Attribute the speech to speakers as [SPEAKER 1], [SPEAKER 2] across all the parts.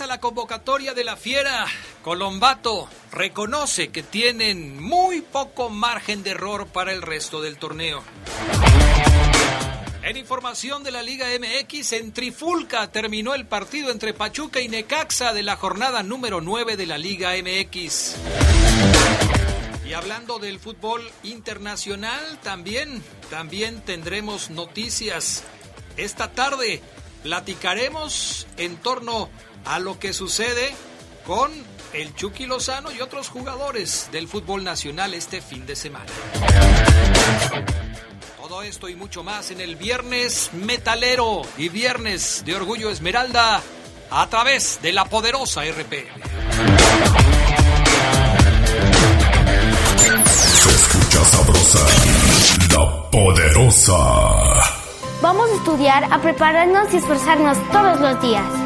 [SPEAKER 1] A la convocatoria de la Fiera. Colombato reconoce que tienen muy poco margen de error para el resto del torneo. En información de la Liga MX, en Trifulca terminó el partido entre Pachuca y Necaxa de la jornada número 9 de la Liga MX. Y hablando del fútbol internacional, también, también tendremos noticias. Esta tarde platicaremos en torno a lo que sucede con el Chucky Lozano y otros jugadores del fútbol nacional este fin de semana. Todo esto y mucho más en el viernes metalero y viernes de Orgullo Esmeralda a través de la poderosa RP.
[SPEAKER 2] Se escucha sabrosa, la poderosa.
[SPEAKER 3] Vamos a estudiar, a prepararnos y esforzarnos todos los días.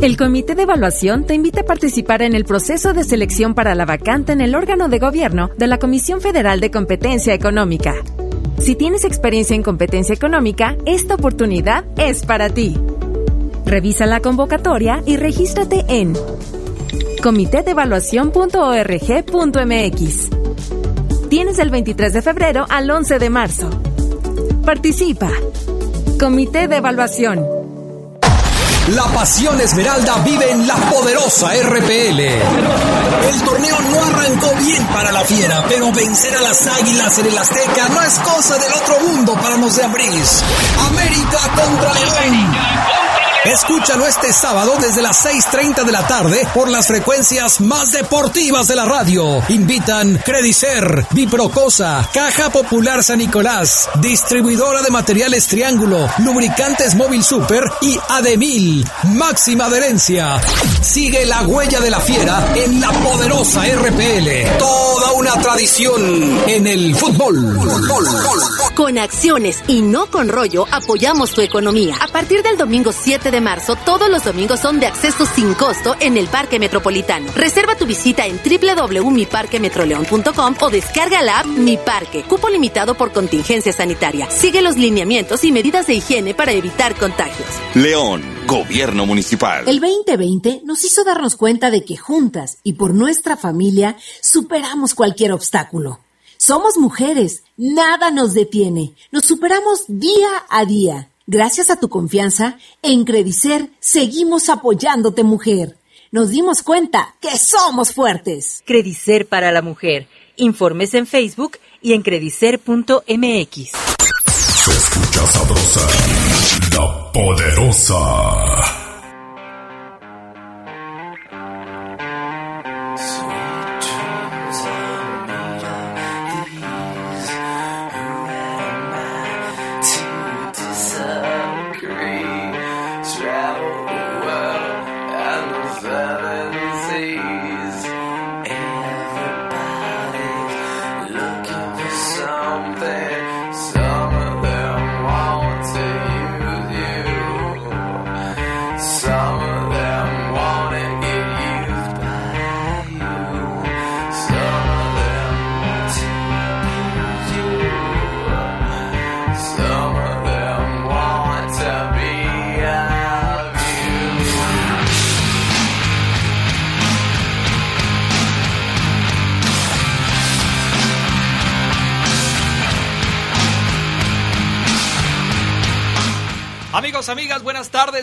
[SPEAKER 4] El Comité de Evaluación te invita a participar en el proceso de selección para la vacante en el órgano de gobierno de la Comisión Federal de Competencia Económica. Si tienes experiencia en competencia económica, esta oportunidad es para ti. Revisa la convocatoria y regístrate en comitedevaluación.org.mx. Tienes el 23 de febrero al 11 de marzo. Participa. Comité de Evaluación.
[SPEAKER 2] La pasión esmeralda vive en la poderosa RPL. El torneo no arrancó bien para la fiera, pero vencer a las águilas en el Azteca no es cosa del otro mundo para los de Ambriz. América contra León. Escúchalo este sábado desde las 6.30 de la tarde por las frecuencias más deportivas de la radio. Invitan Credicer, Biprocosa, Caja Popular San Nicolás, Distribuidora de Materiales Triángulo, Lubricantes Móvil Super y Ademil, máxima adherencia. Sigue la huella de la fiera en la poderosa RPL. Toda una tradición en el fútbol.
[SPEAKER 5] Con acciones y no con rollo apoyamos tu economía. A partir del domingo 7 de marzo, todos los domingos son de acceso sin costo en el Parque Metropolitano. Reserva tu visita en www.miparquemetroleón.com o descarga la app Mi Parque. Cupo limitado por contingencia sanitaria. Sigue los lineamientos y medidas de higiene para evitar contagios.
[SPEAKER 6] León, Gobierno Municipal.
[SPEAKER 7] El 2020 nos hizo darnos cuenta de que juntas y por nuestra familia superamos cualquier obstáculo. Somos mujeres, nada nos detiene, nos superamos día a día. Gracias a tu confianza, en Credicer seguimos apoyándote, mujer. Nos dimos cuenta que somos fuertes.
[SPEAKER 8] Credicer para la mujer. Informes en Facebook y en credicer.mx.
[SPEAKER 2] Se escucha sabrosa, la poderosa.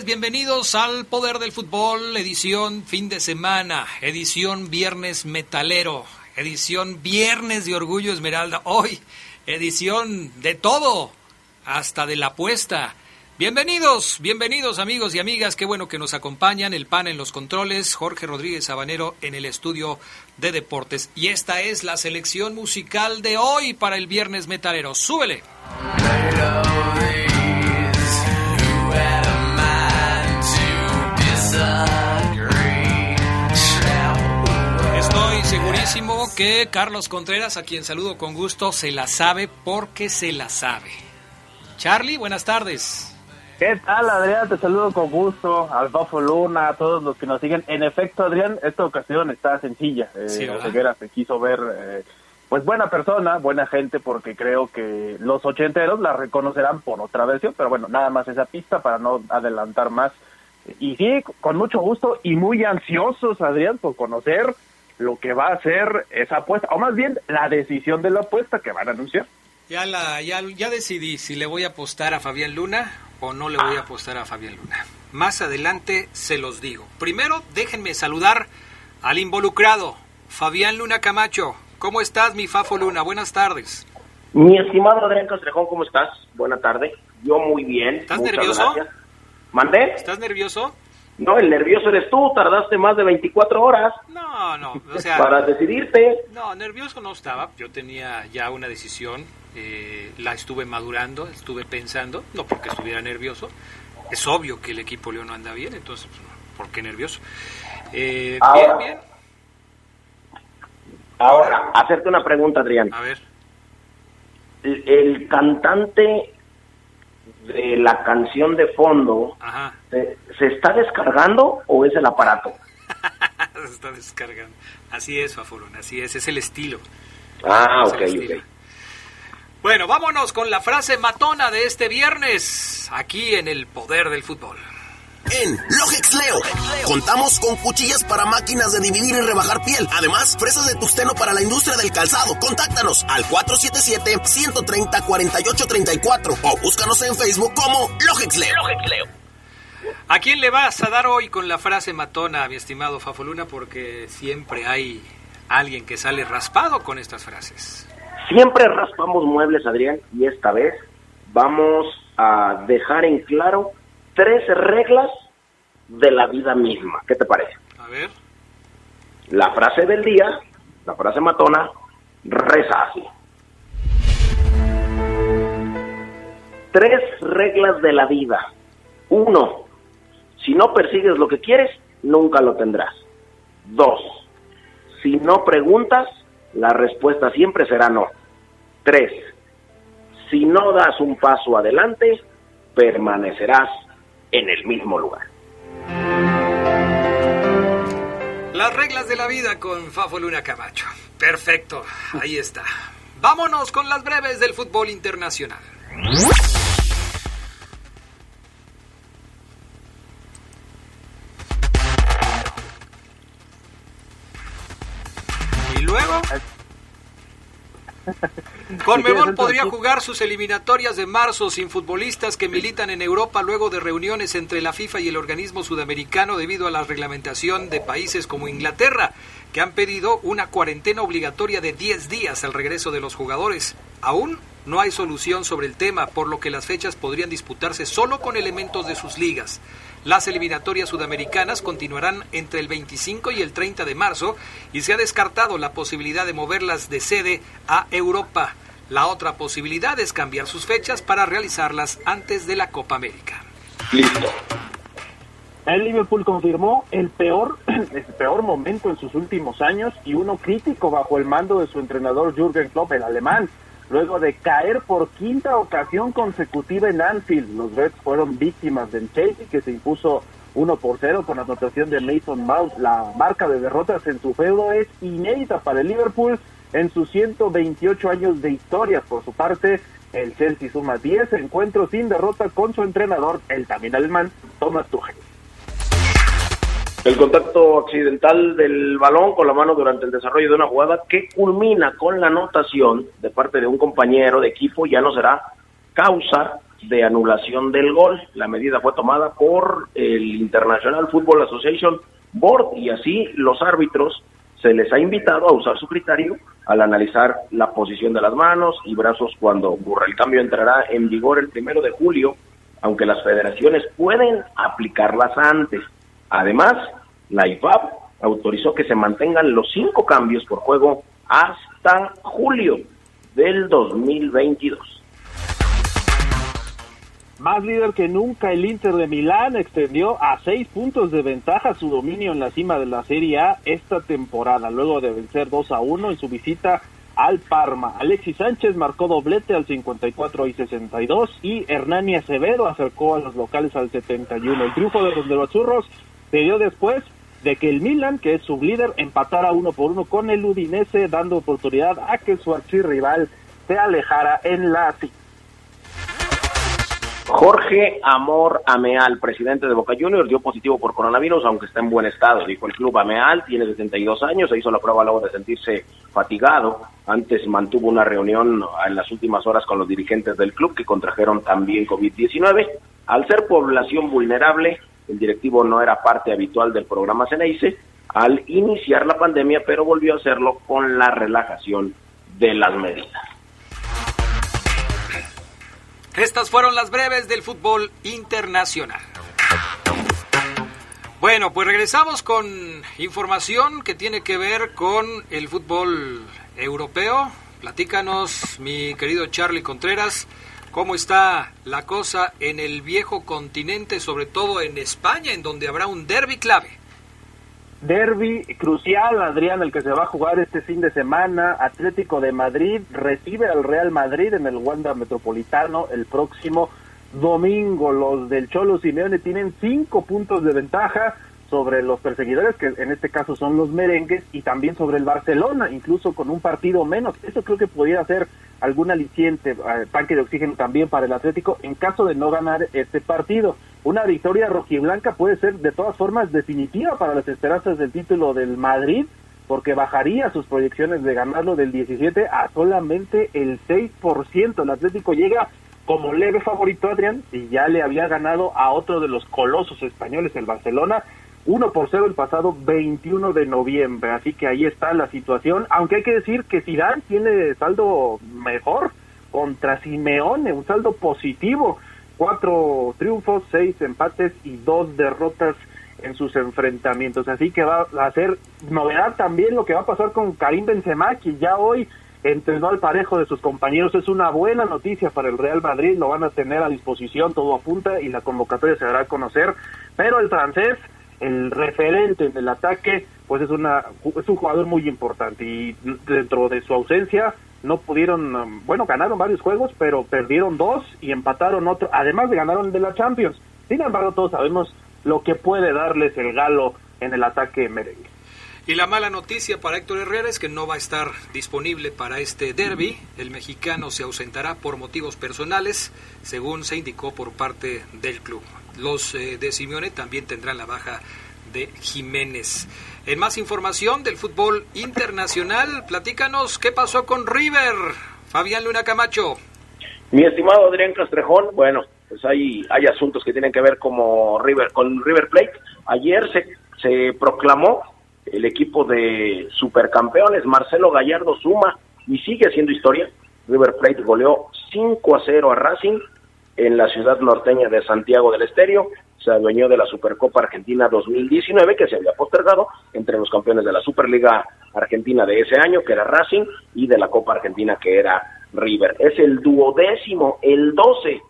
[SPEAKER 1] Bienvenidos al Poder del Fútbol, edición fin de semana, edición viernes metalero, edición viernes de Orgullo Esmeralda. Hoy edición de todo, hasta de la apuesta. Bienvenidos, bienvenidos amigos y amigas, qué bueno que nos acompañan, el PAN en los controles, Jorge Rodríguez Sabanero en el estudio de deportes. Y esta es la selección musical de hoy para el viernes metalero. Súbele. Segurísimo que Carlos Contreras, a quien saludo con gusto, se la sabe porque se la sabe. Charlie, buenas tardes.
[SPEAKER 9] ¿Qué tal, Adrián? Te saludo con gusto. Al Bafo Luna, a todos los que nos siguen. En efecto, Adrián, esta ocasión está sencilla. Eh, se quiso ver, eh, pues buena persona, buena gente, porque creo que los ochenteros la reconocerán por otra versión. Pero bueno, nada más esa pista para no adelantar más. Y sí, con mucho gusto y muy ansiosos, Adrián, por conocer lo que va a ser esa apuesta, o más bien la decisión de la apuesta que van a anunciar.
[SPEAKER 1] Ya, la, ya, ya decidí si le voy a apostar a Fabián Luna o no le voy a apostar a Fabián Luna. Más adelante se los digo. Primero, déjenme saludar al involucrado, Fabián Luna Camacho. ¿Cómo estás, mi Fafo Luna? Buenas tardes.
[SPEAKER 10] Mi estimado Adrián Castrejón, ¿cómo estás? Buena tarde. Yo muy bien.
[SPEAKER 1] ¿Estás
[SPEAKER 10] muchas
[SPEAKER 1] nervioso?
[SPEAKER 10] gracias. ¿Mandé?
[SPEAKER 1] ¿Estás nervioso?
[SPEAKER 10] No, el nervioso eres tú. Tardaste más de 24 horas
[SPEAKER 1] No, no, o sea...
[SPEAKER 10] para decidirte.
[SPEAKER 1] No, nervioso no estaba. Yo tenía ya una decisión, eh, la estuve madurando, estuve pensando, no porque estuviera nervioso. Es obvio que el equipo León no anda bien, entonces, pues, ¿por qué nervioso? Eh,
[SPEAKER 10] Ahora.
[SPEAKER 1] bien, bien.
[SPEAKER 10] Ahora, hacerte una pregunta, Adrián.
[SPEAKER 1] A ver.
[SPEAKER 10] El, el cantante de la canción de fondo,
[SPEAKER 1] Ajá,
[SPEAKER 10] ¿se, se está descargando o es el aparato?
[SPEAKER 1] se está descargando. Así es, Fafolón, así es, es el estilo.
[SPEAKER 10] Ah,
[SPEAKER 1] Es
[SPEAKER 10] ok,
[SPEAKER 1] estilo.
[SPEAKER 10] ok.
[SPEAKER 1] Bueno, vámonos con la frase matona de este viernes, aquí en el poder del fútbol.
[SPEAKER 11] En Logex Leo contamos con cuchillas para máquinas de dividir y rebajar piel. Además, fresas de tusteno para la industria del calzado. Contáctanos al 477-130-4834 o búscanos en Facebook como Logex Leo.
[SPEAKER 1] ¿A quién le vas a dar hoy con la frase matona, mi estimado Fafoluna? Porque siempre hay alguien que sale raspado con estas frases.
[SPEAKER 10] Siempre raspamos muebles, Adrián, y esta vez vamos a dejar en claro tres reglas de la vida misma. ¿Qué te parece?
[SPEAKER 1] A ver.
[SPEAKER 10] La frase del día, la frase matona, reza así. Tres reglas de la vida. Uno, si no persigues lo que quieres, nunca lo tendrás. Dos, si no preguntas, la respuesta siempre será no. Tres, si no das un paso adelante, permanecerás en el mismo lugar.
[SPEAKER 1] Las reglas de la vida con Fafoluna Camacho. Perfecto, ahí está. Vámonos con las breves del fútbol internacional. Y luego... Conmebol podría jugar sus eliminatorias de marzo sin futbolistas que militan en Europa luego de reuniones entre la FIFA y el organismo sudamericano debido a la reglamentación de países como Inglaterra, que han pedido una cuarentena obligatoria de 10 días al regreso de los jugadores. Aún no hay solución sobre el tema, por lo que las fechas podrían disputarse solo con elementos de sus ligas. Las eliminatorias sudamericanas continuarán entre el 25 y el 30 de marzo y se ha descartado la posibilidad de moverlas de sede a Europa. La otra posibilidad es cambiar sus fechas para realizarlas antes de la Copa América.
[SPEAKER 10] Listo.
[SPEAKER 9] El Liverpool confirmó el peor, el peor momento en sus últimos años y uno crítico bajo el mando de su entrenador Jürgen Klopp, el alemán. Luego de caer por quinta ocasión consecutiva en Anfield, los Reds fueron víctimas del Chelsea que se impuso 1 por 0 con anotación de Mason Mount. La marca de derrotas en su feudo es inédita para el Liverpool en sus 128 años de historia. Por su parte, el Chelsea suma 10 encuentros sin derrota con su entrenador, el también alemán, Thomas Tuchel.
[SPEAKER 10] El contacto accidental del balón con la mano durante el desarrollo de una jugada que culmina con la anotación de parte de un compañero de equipo ya no será causa de anulación del gol. La medida fue tomada por el International Football Association Board y así los árbitros se les ha invitado a usar su criterio al analizar la posición de las manos y brazos cuando ocurra. El cambio entrará en vigor el primero de julio, aunque las federaciones pueden aplicarlas antes. Además, la IFAB autorizó que se mantengan los cinco cambios por juego hasta julio del 2022.
[SPEAKER 9] Más líder que nunca, el Inter de Milán extendió a seis puntos de ventaja su dominio en la cima de la Serie A esta temporada, luego de vencer 2 a 1 en su visita al Parma. Alexis Sánchez marcó doblete al 54 y 62 y Hernani Acevedo acercó a los locales al 71. El triunfo de los de los Zurros se dio después de que el Milan, que es su líder, empatara uno por uno con el Udinese, dando oportunidad a que su archirrival se alejara en la.
[SPEAKER 10] Jorge Amor Ameal, presidente de Boca Juniors, dio positivo por coronavirus, aunque está en buen estado. Dijo el club Ameal, tiene 72 años, se hizo la prueba luego de sentirse fatigado. Antes mantuvo una reunión en las últimas horas con los dirigentes del club que contrajeron también COVID-19. Al ser población vulnerable, el directivo no era parte habitual del programa Ceneice al iniciar la pandemia, pero volvió a hacerlo con la relajación de las medidas.
[SPEAKER 1] Estas fueron las breves del fútbol internacional. Bueno, pues regresamos con información que tiene que ver con el fútbol europeo. Platícanos, mi querido Charlie Contreras, cómo está la cosa en el viejo continente, sobre todo en España, en donde habrá un derby clave.
[SPEAKER 9] Derby crucial, Adrián, el que se va a jugar este fin de semana. Atlético de Madrid recibe al Real Madrid en el Wanda Metropolitano el próximo domingo. Los del Cholo Simeone tienen cinco puntos de ventaja sobre los perseguidores, que en este caso son los merengues, y también sobre el Barcelona, incluso con un partido menos. Eso creo que podría ser algún aliciente, eh, tanque de oxígeno también para el Atlético en caso de no ganar este partido. Una victoria rojiblanca puede ser de todas formas definitiva para las esperanzas del título del Madrid, porque bajaría sus proyecciones de ganarlo del 17 a solamente el 6%. El Atlético llega como leve favorito, Adrián, y ya le había ganado a otro de los colosos españoles, el Barcelona, 1 por 0 el pasado 21 de noviembre. Así que ahí está la situación. Aunque hay que decir que Zidane tiene saldo mejor contra Simeone, un saldo positivo. Cuatro triunfos, seis empates y dos derrotas en sus enfrentamientos. Así que va a ser novedad también lo que va a pasar con Karim Benzema, que ya hoy entrenó al parejo de sus compañeros. Es una buena noticia para el Real Madrid, lo van a tener a disposición, todo apunta y la convocatoria se dará a conocer. Pero el francés el referente en el ataque, pues es, una, es un jugador muy importante y dentro de su ausencia no pudieron, um, bueno, ganaron varios juegos, pero perdieron dos y empataron otro, además de ganaron de la Champions. Sin embargo, todos sabemos lo que puede darles el galo en el ataque merengue.
[SPEAKER 1] Y la mala noticia para Héctor Herrera es que no va a estar disponible para este derby. El mexicano se ausentará por motivos personales, según se indicó por parte del club. Los eh, de Simeone también tendrán la baja de Jiménez. En más información del fútbol internacional, platícanos qué pasó con River. Fabián Luna Camacho.
[SPEAKER 10] Mi estimado Adrián Castrejón, bueno, pues hay, hay asuntos que tienen que ver como River, con River Plate. Ayer se, se proclamó el equipo de supercampeones, Marcelo Gallardo suma y sigue haciendo historia. River Plate goleó 5 a 0 a Racing en la ciudad norteña de Santiago del Estero. Se adueñó de la Supercopa Argentina 2019, que se había postergado entre los campeones de la Superliga Argentina de ese año, que era Racing, y de la Copa Argentina, que era River. Es el duodécimo, el 12,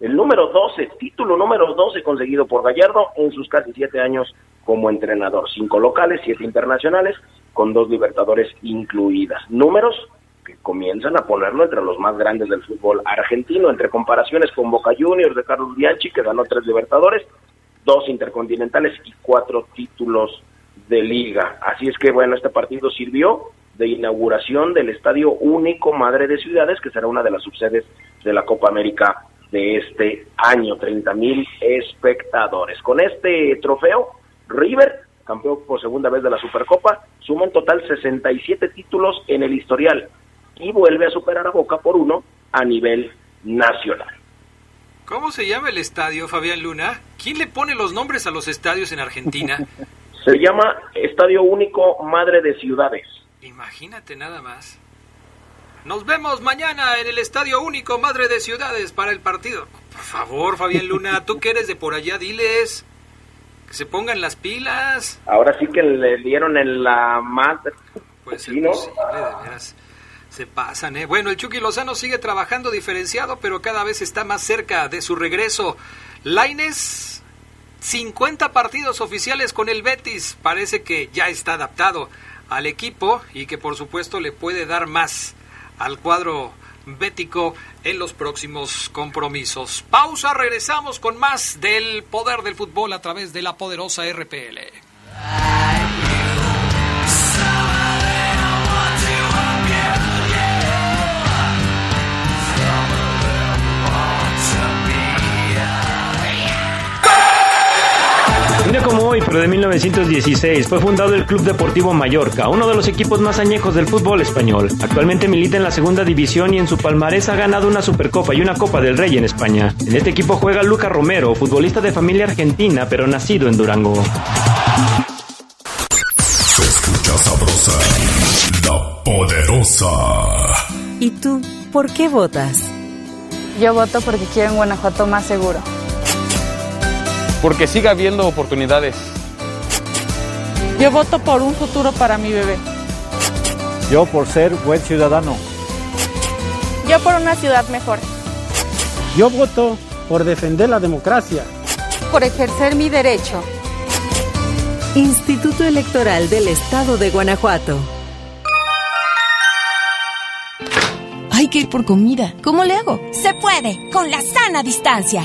[SPEAKER 10] el número 12, título número 12 conseguido por Gallardo en sus casi siete años como entrenador. Cinco locales, siete internacionales, con dos Libertadores incluidas. Números que comienzan a ponerlo entre los más grandes del fútbol argentino, entre comparaciones con Boca Juniors de Carlos Bianchi, que ganó tres Libertadores, dos Intercontinentales y cuatro títulos de liga. Así es que, bueno, este partido sirvió de inauguración del Estadio Único Madre de Ciudades, que será una de las subsedes de la Copa América de este año, 30 mil espectadores. Con este trofeo, River, campeón por segunda vez de la Supercopa, suma en total 67 títulos en el historial y vuelve a superar a Boca por uno a nivel nacional.
[SPEAKER 1] ¿Cómo se llama el estadio, Fabián Luna? ¿Quién le pone los nombres a los estadios en Argentina?
[SPEAKER 10] Se llama Estadio Único Madre de Ciudades.
[SPEAKER 1] Imagínate nada más. Nos vemos mañana en el Estadio Único Madre de Ciudades para el partido. Por favor, Fabián Luna, tú que eres de por allá, diles que se pongan las pilas.
[SPEAKER 10] Ahora sí que le dieron en la madre.
[SPEAKER 1] Pues sí, ¿no? de veras. Se pasan, ¿eh? Bueno, el Chucky Lozano sigue trabajando diferenciado, pero cada vez está más cerca de su regreso. Laines, 50 partidos oficiales con el Betis. Parece que ya está adaptado al equipo y que por supuesto le puede dar más al cuadro bético en los próximos compromisos. Pausa, regresamos con más del poder del fútbol a través de la poderosa RPL.
[SPEAKER 12] Día como hoy, pero de 1916, fue fundado el Club Deportivo Mallorca, uno de los equipos más añejos del fútbol español. Actualmente milita en la segunda división y en su palmarés ha ganado una Supercopa y una Copa del Rey en España. En este equipo juega Luca Romero, futbolista de familia argentina, pero nacido en Durango.
[SPEAKER 13] Se escucha sabrosa, la poderosa.
[SPEAKER 8] ¿Y tú, por qué votas?
[SPEAKER 14] Yo voto porque quiero un Guanajuato más seguro
[SPEAKER 15] porque siga habiendo oportunidades.
[SPEAKER 16] Yo voto por un futuro para mi bebé.
[SPEAKER 17] Yo por ser buen ciudadano.
[SPEAKER 18] Yo por una ciudad mejor.
[SPEAKER 19] Yo voto por defender la democracia.
[SPEAKER 20] Por ejercer mi derecho.
[SPEAKER 8] Instituto Electoral del Estado de Guanajuato.
[SPEAKER 6] Hay que ir por comida. ¿Cómo le hago?
[SPEAKER 4] Se puede, con la sana distancia.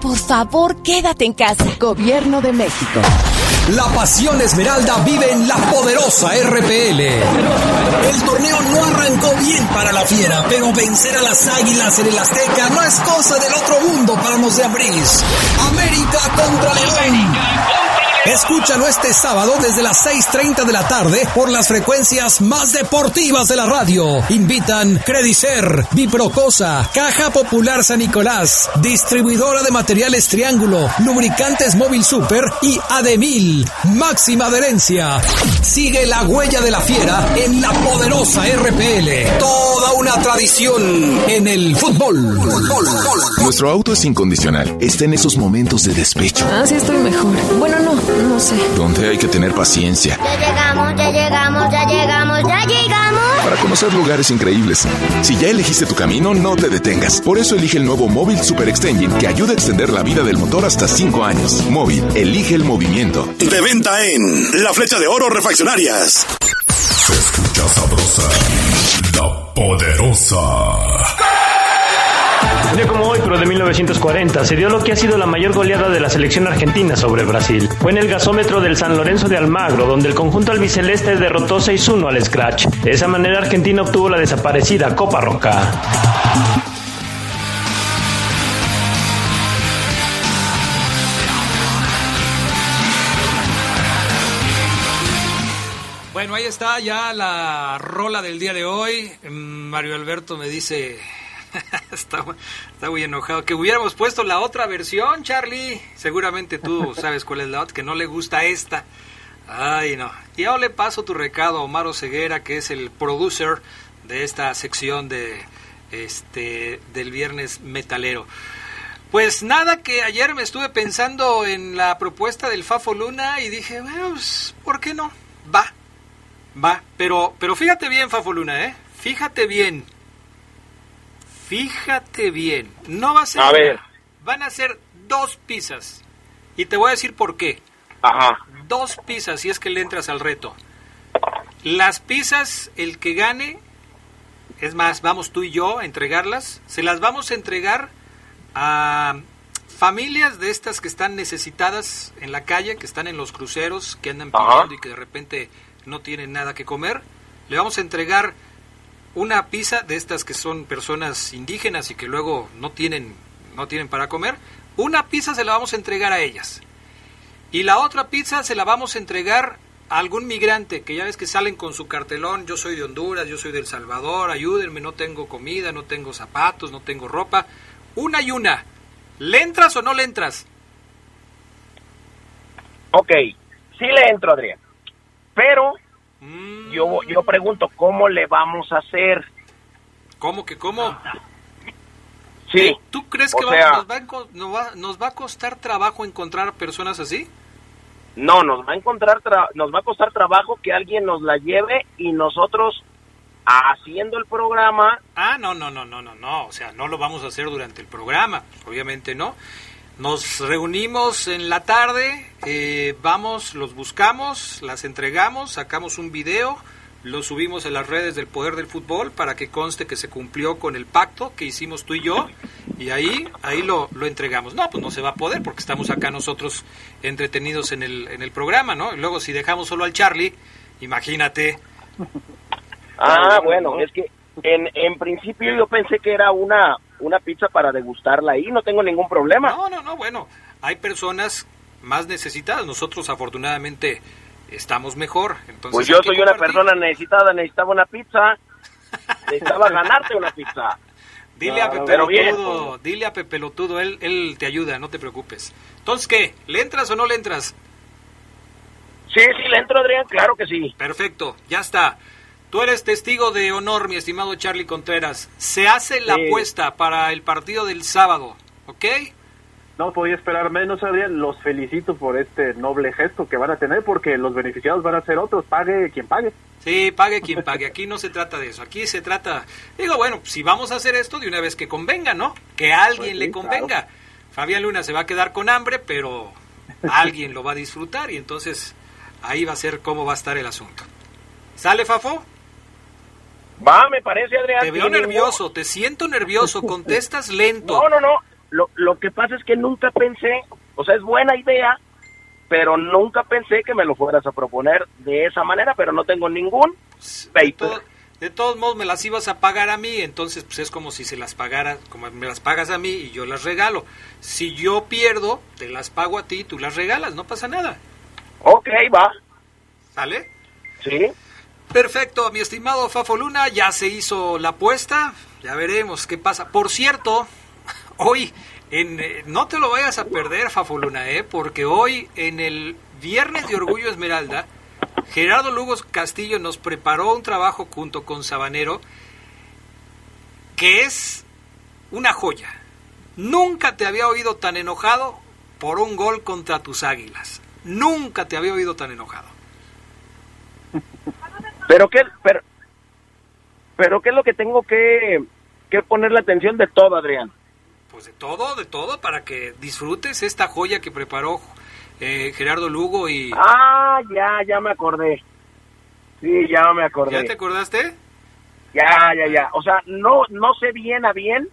[SPEAKER 4] por favor quédate en casa.
[SPEAKER 21] Gobierno de México.
[SPEAKER 2] La pasión esmeralda vive en la poderosa RPL. El torneo no arrancó bien para la fiera, pero vencer a las águilas en el Azteca no es cosa del otro mundo para los de. América contra León. Escúchalo este sábado desde las 6.30 de la tarde por las frecuencias más deportivas de la radio. Invitan Credicer, Biprocosa, Caja Popular San Nicolás, Distribuidora de Materiales Triángulo, Lubricantes Móvil Super y Ademil, máxima adherencia. Sigue la huella de la fiera en la poderosa RPL. Toda una tradición en el fútbol.
[SPEAKER 22] Nuestro auto es incondicional. Está en esos momentos de despecho.
[SPEAKER 23] Ah, sí, estoy mejor. Bueno, no. No sé.
[SPEAKER 22] Donde hay que tener paciencia.
[SPEAKER 4] Ya llegamos, ya llegamos, ya llegamos, ya llegamos.
[SPEAKER 22] Para conocer lugares increíbles. Si ya elegiste tu camino, no te detengas. Por eso elige el nuevo Móvil Super Extension que ayuda a extender la vida del motor hasta 5 años. Móvil, elige el movimiento.
[SPEAKER 13] De venta en La Flecha de Oro Refaccionarias. Se escucha sabrosa, la poderosa.
[SPEAKER 12] Un día como hoy, pero de 1940, se dio lo que ha sido la mayor goleada de la selección argentina sobre Brasil. Fue en el gasómetro del San Lorenzo de Almagro, donde el conjunto albiceleste derrotó 6-1 al Scratch. De esa manera, Argentina obtuvo la desaparecida Copa Roca.
[SPEAKER 1] Bueno, ahí está ya la rola del día de hoy. Mario Alberto me dice está, muy enojado. Que hubiéramos puesto la otra versión, Charlie. Seguramente tú sabes cuál es la otra, que no le gusta esta. Ay, no. Y ahora le paso tu recado a Omar Ceguera, que es el producer de esta sección de este del viernes metalero. Pues nada, que ayer me estuve pensando en la propuesta del Fafo Luna y dije, bueno, pues, ¿por qué no? Va, va. Pero, pero fíjate bien, Fafo Luna, ¿eh? Fíjate bien. Fíjate bien, no va a ser.
[SPEAKER 10] A ver.
[SPEAKER 1] Van a ser dos pizzas. Y te voy a decir por qué.
[SPEAKER 10] Ajá.
[SPEAKER 1] Dos pizzas si es que le entras al reto. Las pizzas, el que gane, es más, vamos tú y yo a entregarlas. Se las vamos a entregar a familias de estas que están necesitadas en la calle, que están en los cruceros, que andan pidiendo y que de repente no tienen nada que comer. Le vamos a entregar una pizza de estas que son personas indígenas y que luego no tienen, no tienen para comer, una pizza se la vamos a entregar a ellas. Y la otra pizza se la vamos a entregar a algún migrante, que ya ves que salen con su cartelón, yo soy de Honduras, yo soy del Salvador, ayúdenme, no tengo comida, no tengo zapatos, no tengo ropa. Una y una. ¿Le entras o no le entras?
[SPEAKER 10] Ok, sí le entro, Adrián. Pero yo, yo pregunto, ¿cómo le vamos a hacer?
[SPEAKER 1] ¿Cómo que cómo?
[SPEAKER 10] Sí.
[SPEAKER 1] ¿Tú crees que nos, va, a nos va- nos va a costar trabajo encontrar personas así?
[SPEAKER 10] No, nos va a encontrar, tra- nos va a costar trabajo que alguien nos la lleve y nosotros haciendo el programa.
[SPEAKER 1] Ah, no, no, no, no, no, no. O sea, no lo vamos a hacer durante el programa, obviamente no. Nos reunimos en la tarde, eh, vamos, los buscamos, las entregamos, sacamos un video, lo subimos en las redes del Poder del Fútbol para que conste que se cumplió con el pacto que hicimos tú y yo y ahí ahí lo, lo entregamos. No, pues no se va a poder porque estamos acá nosotros entretenidos en el, en el programa, ¿no? Y luego si dejamos solo al Charlie, imagínate.
[SPEAKER 10] Ah, bueno, es que en, en principio yo pensé que era una, una pizza para degustarla ahí, no tengo ningún problema.
[SPEAKER 1] No, no, no, bueno, hay personas más necesitadas. Nosotros afortunadamente estamos mejor. Entonces
[SPEAKER 10] Pues yo soy una persona necesitada, necesitaba una pizza, necesitaba ganarte una pizza.
[SPEAKER 1] Dile a Pepe. Lotudo, dile a Pepe Lotudo, él, él te ayuda, no te preocupes. Entonces, ¿qué? ¿Le entras o no le entras?
[SPEAKER 10] Sí, sí, le entro, Adrián, claro que sí.
[SPEAKER 1] Perfecto, ya está. Tú eres testigo de honor, mi estimado Charlie Contreras. Se hace la
[SPEAKER 9] Sí.
[SPEAKER 1] apuesta para el partido del sábado, ¿ok?
[SPEAKER 9] No podía esperar menos, Adrián. Los felicito por este noble gesto que van a tener, porque los beneficiados van a ser otros. Pague quien pague.
[SPEAKER 1] Sí, pague quien pague. Aquí no se trata de eso. Aquí se trata. Digo, bueno, si vamos a hacer esto de una vez que convenga, ¿no? Que a alguien
[SPEAKER 9] Pues sí,
[SPEAKER 1] le convenga.
[SPEAKER 9] claro.
[SPEAKER 1] Fabián Luna se va a quedar con hambre, pero alguien lo va a disfrutar y entonces ahí va a ser cómo va a estar el asunto. ¿Sale, Fafo?
[SPEAKER 10] Va, me parece, Adrián.
[SPEAKER 1] Te veo nervioso, te siento nervioso, contestas lento.
[SPEAKER 10] No, no, no. Lo, lo que pasa es que nunca pensé, o sea, es buena idea, pero nunca pensé que me lo fueras a proponer de esa manera, pero no tengo ningún
[SPEAKER 1] De, to- de todos modos me las ibas a pagar a mí, entonces pues es como si se las pagara, como me las pagas a mí y yo las regalo. Si yo pierdo, te las pago a ti, tú las regalas, no pasa nada.
[SPEAKER 10] Ok, va.
[SPEAKER 1] ¿Sale?
[SPEAKER 10] Sí.
[SPEAKER 1] Perfecto, mi estimado Fafo Luna, ya se hizo la apuesta, ya veremos qué pasa. Por cierto, hoy, en, eh, no te lo vayas a perder, Fafo Luna, ¿eh? porque hoy, en el Viernes de Orgullo Esmeralda, Gerardo Lugos Castillo nos preparó un trabajo junto con Sabanero que es una joya. Nunca te había oído tan enojado por un gol contra tus águilas. Nunca te había oído tan enojado.
[SPEAKER 10] Pero qué, pero, pero qué es lo que tengo que, que poner la atención de todo, Adrián.
[SPEAKER 1] Pues de todo, de todo, para que disfrutes esta joya que preparó eh, Gerardo Lugo y...
[SPEAKER 10] Ah, ya, ya me acordé. Sí, ya me acordé.
[SPEAKER 1] ¿Ya te acordaste?
[SPEAKER 10] Ya, ya, ya. O sea, no, no sé bien a bien,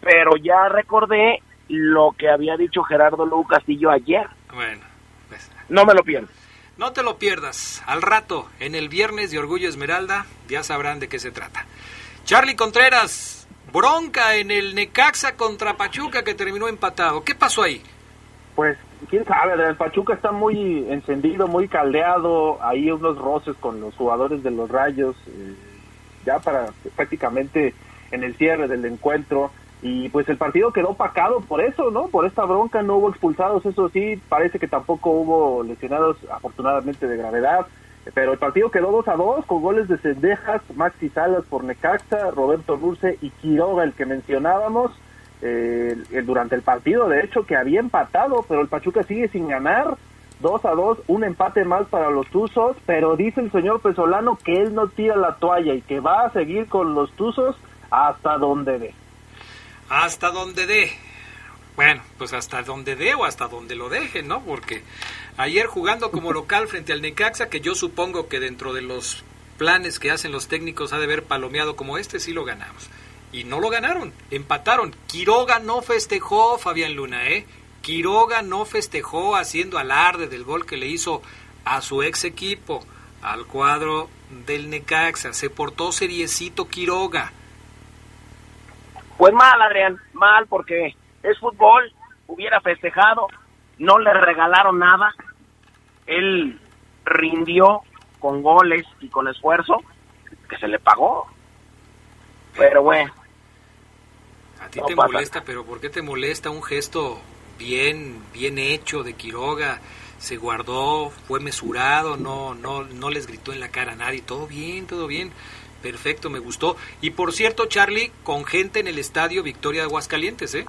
[SPEAKER 10] pero ya recordé lo que había dicho Gerardo Lugo Castillo ayer.
[SPEAKER 1] Bueno,
[SPEAKER 10] No me lo pierdo.
[SPEAKER 1] No te lo pierdas. Al rato, en el Viernes de Orgullo Esmeralda, ya sabrán de qué se trata. Charlie Contreras, bronca en el Necaxa contra Pachuca que terminó empatado. ¿Qué pasó ahí?
[SPEAKER 9] Pues, quién sabe, el Pachuca está muy encendido, muy caldeado, hay unos roces con los jugadores de los Rayos, eh, ya para prácticamente en el cierre del encuentro, y pues el partido quedó pacado por eso, ¿no? Por esta bronca no hubo expulsados, eso sí, parece que tampoco hubo lesionados, afortunadamente de gravedad, pero el partido quedó 2 a 2 con goles de Cendejas, Maxi Salas por Necaxa, Roberto Dulce y Quiroga, el que mencionábamos, eh, durante el partido, de hecho, que había empatado, pero el Pachuca sigue sin ganar. 2 a 2, un empate más para los Tuzos, pero dice el señor Pesolano que él no tira la toalla y que va a seguir con los Tuzos hasta donde dé.
[SPEAKER 1] Hasta donde dé. Bueno, pues hasta donde dé o hasta donde lo dejen, ¿no? Porque ayer jugando como local frente al Necaxa, que yo supongo que dentro de los planes que hacen los técnicos ha de haber palomeado como este, sí lo ganamos. Y no lo ganaron, empataron. Quiroga no festejó, Fabián Luna, ¿eh? Quiroga no festejó haciendo alarde del gol que le hizo a su ex equipo, al cuadro del Necaxa. Se portó seriecito Quiroga.
[SPEAKER 10] Pues mal, Adrián, mal porque es fútbol, hubiera festejado, no le regalaron nada, él rindió con goles y con esfuerzo, que se le pagó. Pero bueno.
[SPEAKER 1] A ti te molesta, pero ¿por qué te molesta un gesto bien, bien hecho de Quiroga? Se guardó, fue mesurado, no, no, no les gritó en la cara a nadie. Todo bien, todo bien. Perfecto, me gustó. Y por cierto, Charlie, con gente en el estadio Victoria de Aguascalientes, ¿eh?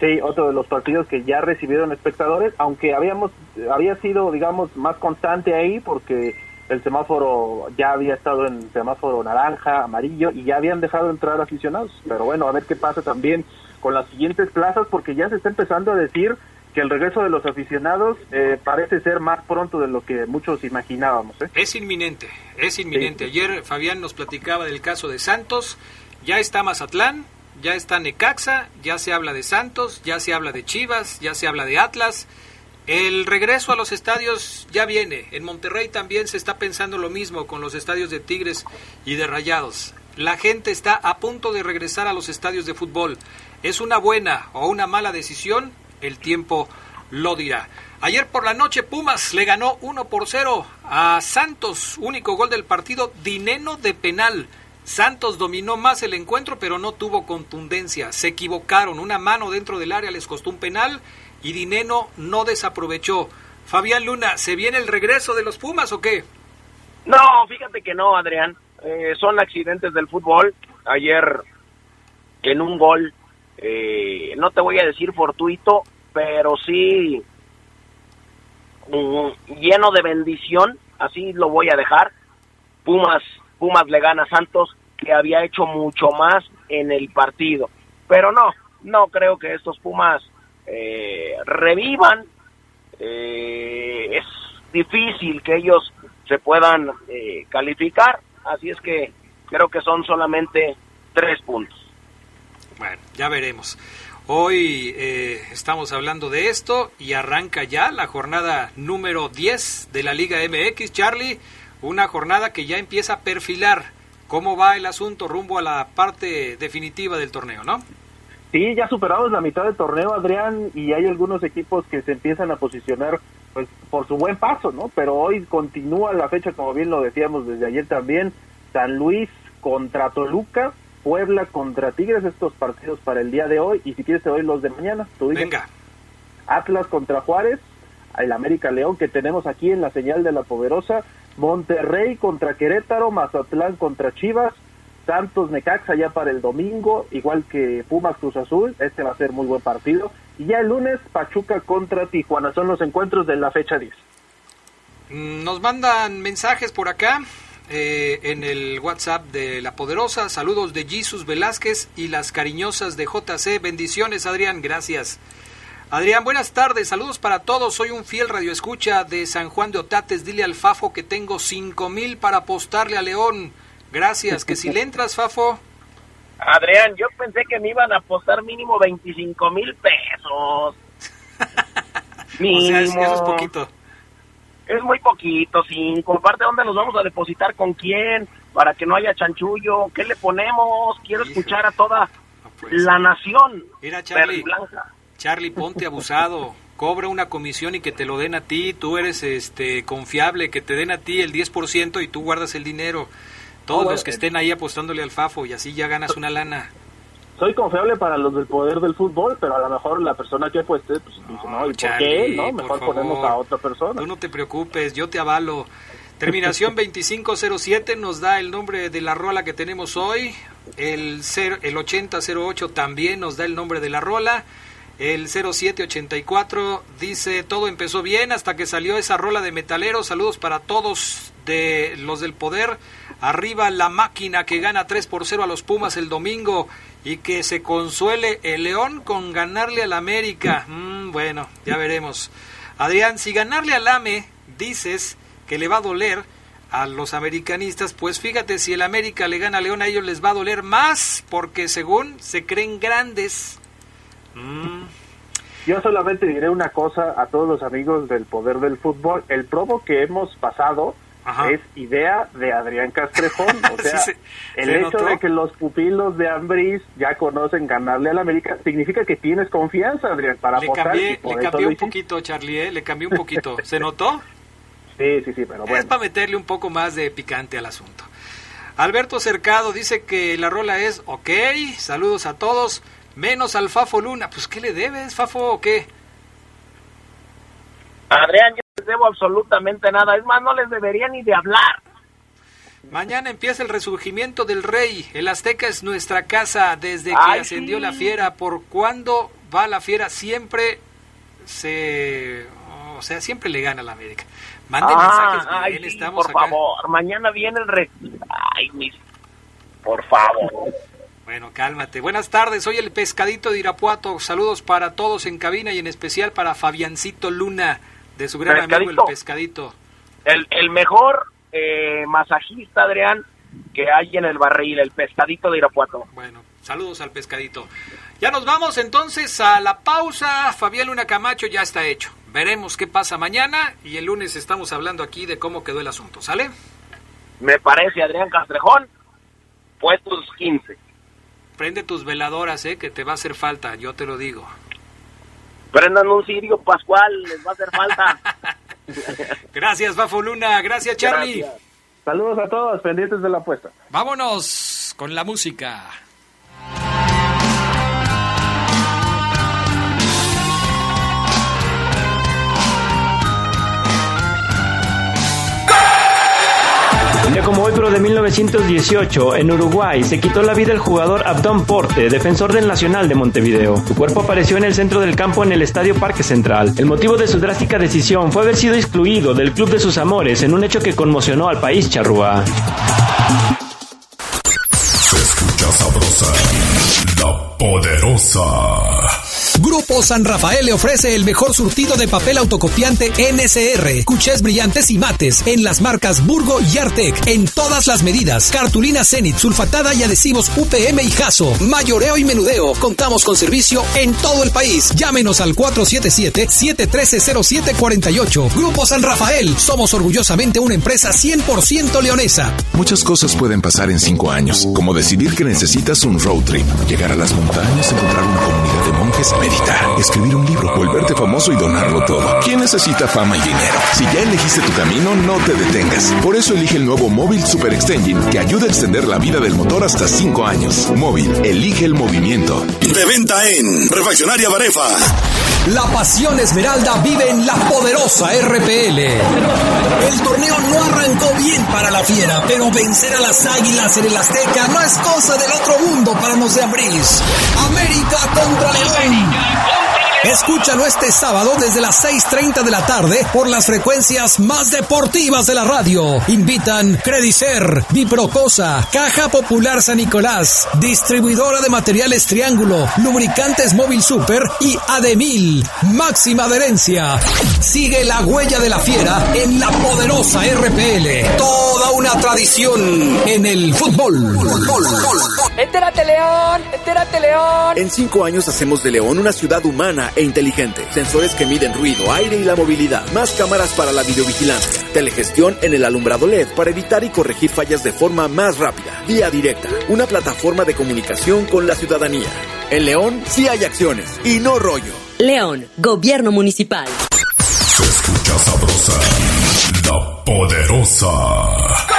[SPEAKER 9] Sí, otro de los partidos que ya recibieron espectadores, aunque habíamos había sido, digamos, más constante ahí porque el semáforo ya había estado en semáforo naranja, amarillo y ya habían dejado entrar aficionados. Pero bueno, a ver qué pasa también con las siguientes plazas porque ya se está empezando a decir que el regreso de los aficionados eh, parece ser más pronto de lo que muchos imaginábamos. ¿eh?
[SPEAKER 1] Es inminente, es inminente. Ayer Fabián nos platicaba del caso de Santos, ya está Mazatlán, ya está Necaxa, ya se habla de Santos, ya se habla de Chivas, ya se habla de Atlas. El regreso a los estadios ya viene. En Monterrey también se está pensando lo mismo con los estadios de Tigres y de Rayados. La gente está a punto de regresar a los estadios de fútbol. ¿Es una buena o una mala decisión? El tiempo lo dirá. Ayer por la noche Pumas le ganó 1 por 0 a Santos, único gol del partido, dineno de penal. Santos dominó más el encuentro, pero no tuvo contundencia. Se equivocaron. Una mano dentro del área les costó un penal y Dineno no desaprovechó. Fabián Luna, ¿se viene el regreso de los Pumas o qué?
[SPEAKER 10] No, fíjate que no, Adrián. Eh, son accidentes del fútbol. Ayer, en un gol, eh, no te voy a decir fortuito, pero sí mm, lleno de bendición, así lo voy a dejar. Pumas Pumas le gana a Santos, que había hecho mucho más en el partido. Pero no, no creo que estos Pumas eh, revivan. Eh, es difícil que ellos se puedan eh, calificar, así es que creo que son solamente tres puntos.
[SPEAKER 1] Bueno, ya veremos. Hoy estamos hablando de esto y arranca ya la jornada número 10 de la Liga MX. Charlie, una jornada que ya empieza a perfilar cómo va el asunto rumbo a la parte definitiva del torneo, ¿no?
[SPEAKER 9] Sí, ya superamos la mitad del torneo, Adrián, y hay algunos equipos que se empiezan a posicionar pues por su buen paso, ¿no? Pero hoy continúa la fecha, como bien lo decíamos desde ayer también, San Luis contra Toluca, Puebla contra Tigres, estos partidos para el día de hoy, y si quieres te doy los de mañana, tú
[SPEAKER 1] Venga.
[SPEAKER 9] Atlas contra Juárez, el América León que tenemos aquí en la señal de la Poderosa, Monterrey contra Querétaro, Mazatlán contra Chivas, Santos Necaxa ya para el domingo, igual que Pumas Cruz Azul, este va a ser muy buen partido. Y ya el lunes Pachuca contra Tijuana, son los encuentros de la fecha 10.
[SPEAKER 1] Mm, nos mandan mensajes por acá eh, en el WhatsApp de La Poderosa, saludos de Jesus Velázquez y las cariñosas de JC, bendiciones Adrián, gracias. Adrián, buenas tardes, saludos para todos. Soy un fiel radioescucha de San Juan de Otates. Dile al Fafo que tengo cinco mil para apostarle a León. Gracias, que si le entras, Fafo.
[SPEAKER 10] Adrián, yo pensé que me iban a apostar mínimo 25 mil pesos.
[SPEAKER 1] mínimo. O sea, eso es poquito.
[SPEAKER 10] Es muy poquito, cinco. Aparte, ¿dónde nos vamos a depositar? ¿Con quién? Para que no haya chanchullo. ¿Qué le ponemos? Quiero escuchar a toda pues. la nación.
[SPEAKER 1] Mira, Charlie. Blanca. Charlie, ponte abusado. Cobra una comisión y que te lo den a ti. Tú eres este confiable, que te den a ti el 10% y tú guardas el dinero. Todos los que estén ahí apostándole al Fafo y así ya ganas una lana.
[SPEAKER 9] Soy confiable para los del poder del fútbol, pero a lo mejor la persona que apueste, pues dice, no, ¿y por qué? No, mejor ponemos a otra persona.
[SPEAKER 1] Tú no te preocupes, yo te avalo. Terminación 2507 nos da el nombre de la rola que tenemos hoy. El, el 8008 también nos da el nombre de la rola. El 0784 dice, todo empezó bien hasta que salió esa rola de metalero. Saludos para todos de los del poder. Arriba la máquina que gana 3 por 0 a los Pumas el domingo y que se consuele el León con ganarle al América. Mm, bueno, ya veremos. Adrián, si ganarle al AME dices que le va a doler a los americanistas, pues fíjate, si el América le gana a León a ellos les va a doler más porque según se creen grandes
[SPEAKER 9] Mm. Yo solamente diré una cosa a todos los amigos del poder del fútbol. El promo que hemos pasado es idea de Adrián Castrejón. O sea, el hecho de que los pupilos de Ambris ya conocen ganarle al América significa que tienes confianza, Adrián, para
[SPEAKER 1] le Cambié, le cambié un poquito, Charlie, ¿eh? le cambié un poquito. ¿Se notó?
[SPEAKER 9] Sí, sí, sí, pero bueno.
[SPEAKER 1] Es para meterle un poco más de picante al asunto. Alberto Cercado dice que la rola es ok, saludos a todos, menos al Fafo Luna. Pues, ¿qué le debes, Fafo, o qué?
[SPEAKER 10] Adrián, yo les debo absolutamente nada. Es más, no les debería ni de hablar.
[SPEAKER 1] Mañana empieza el resurgimiento del rey. El Azteca es nuestra casa desde que ascendió la fiera. ¿Por cuándo va la fiera? Siempre se... O sea, siempre le gana a la América. Manden mensajes,
[SPEAKER 10] ay, estamos por favor, mañana viene el rey. Ay, mis... Por favor.
[SPEAKER 1] Bueno, cálmate. Buenas tardes, soy el pescadito de Irapuato. Saludos para todos en cabina y en especial para Fabiancito Luna de su gran amigo el pescadito.
[SPEAKER 10] El, el mejor eh, masajista, Adrián, que hay en el barril, el pescadito de Irapuato.
[SPEAKER 1] Bueno, saludos al pescadito. Ya nos vamos entonces a la pausa. Fabián Luna Camacho ya está hecho. Veremos qué pasa mañana y el lunes estamos hablando aquí de cómo quedó el asunto. ¿Sale?
[SPEAKER 10] Me parece, Adrián Castrejón, puestos 15.
[SPEAKER 1] Prende tus veladoras, eh, que te va a hacer falta, yo te lo digo.
[SPEAKER 10] Prendan un cirio pascual, les va a hacer falta.
[SPEAKER 1] gracias, Bafo Luna. Gracias, Charlie.
[SPEAKER 9] Saludos a todos, pendientes de la apuesta.
[SPEAKER 1] Vámonos con la música.
[SPEAKER 12] Ya como hoy, pero de 1918, en Uruguay, se quitó la vida el jugador Abdón Porte, defensor del Nacional de Montevideo. Su cuerpo apareció en el centro del campo en el Estadio Parque Central. El motivo de su drástica decisión fue haber sido excluido del club de sus amores en un hecho que conmocionó al país charrúa.
[SPEAKER 13] Se escucha sabrosa, la poderosa.
[SPEAKER 2] Grupo San Rafael le ofrece el mejor surtido de papel autocopiante NSR, cuchés brillantes y mates en las marcas Burgo y Artec en todas las medidas. Cartulina Zenit, sulfatada y adhesivos UPM y Jaso, mayoreo y menudeo. Contamos con servicio en todo el país. Llámenos al 477-713-0748. Grupo San Rafael, somos orgullosamente una empresa 100% leonesa.
[SPEAKER 22] Muchas cosas pueden pasar en cinco años, como decidir que necesitas un road trip, llegar a las montañas, encontrar una comunidad de monjes, meditar, escribir un libro, volverte famoso y donarlo todo. ¿Quién necesita fama y dinero? Si ya elegiste tu camino, no te detengas. Por eso elige el nuevo Móvil Super Extension que ayuda a extender la vida del motor hasta 5 años. Móvil, elige el movimiento.
[SPEAKER 13] De venta en Refaccionaria Barefa.
[SPEAKER 2] La pasión Esmeralda vive en la poderosa RPL. El torneo no arrancó bien para la fiera, pero vencer a las águilas en el Azteca no es cosa del otro mundo para los de Ambriz. América contra León. oh Escúchalo este sábado desde las 6.30 de la tarde por las frecuencias más deportivas de la radio. Invitan Credicer, Biprocosa, Caja Popular San Nicolás, Distribuidora de Materiales Triángulo, Lubricantes Móvil Super y Ademil, máxima adherencia. Sigue la huella de la fiera en la poderosa RPL. Toda una tradición en el fútbol.
[SPEAKER 24] ¡Entérate, León! ¡Entérate, León!
[SPEAKER 25] En cinco años hacemos de León una ciudad humana e inteligente. Sensores que miden ruido, aire y la movilidad. Más cámaras para la videovigilancia. Telegestión en el alumbrado LED para evitar y corregir fallas de forma más rápida. Vía directa. Una plataforma de comunicación con la ciudadanía. En León sí hay acciones y no rollo.
[SPEAKER 26] León, Gobierno Municipal.
[SPEAKER 13] Se escucha sabrosa, la poderosa.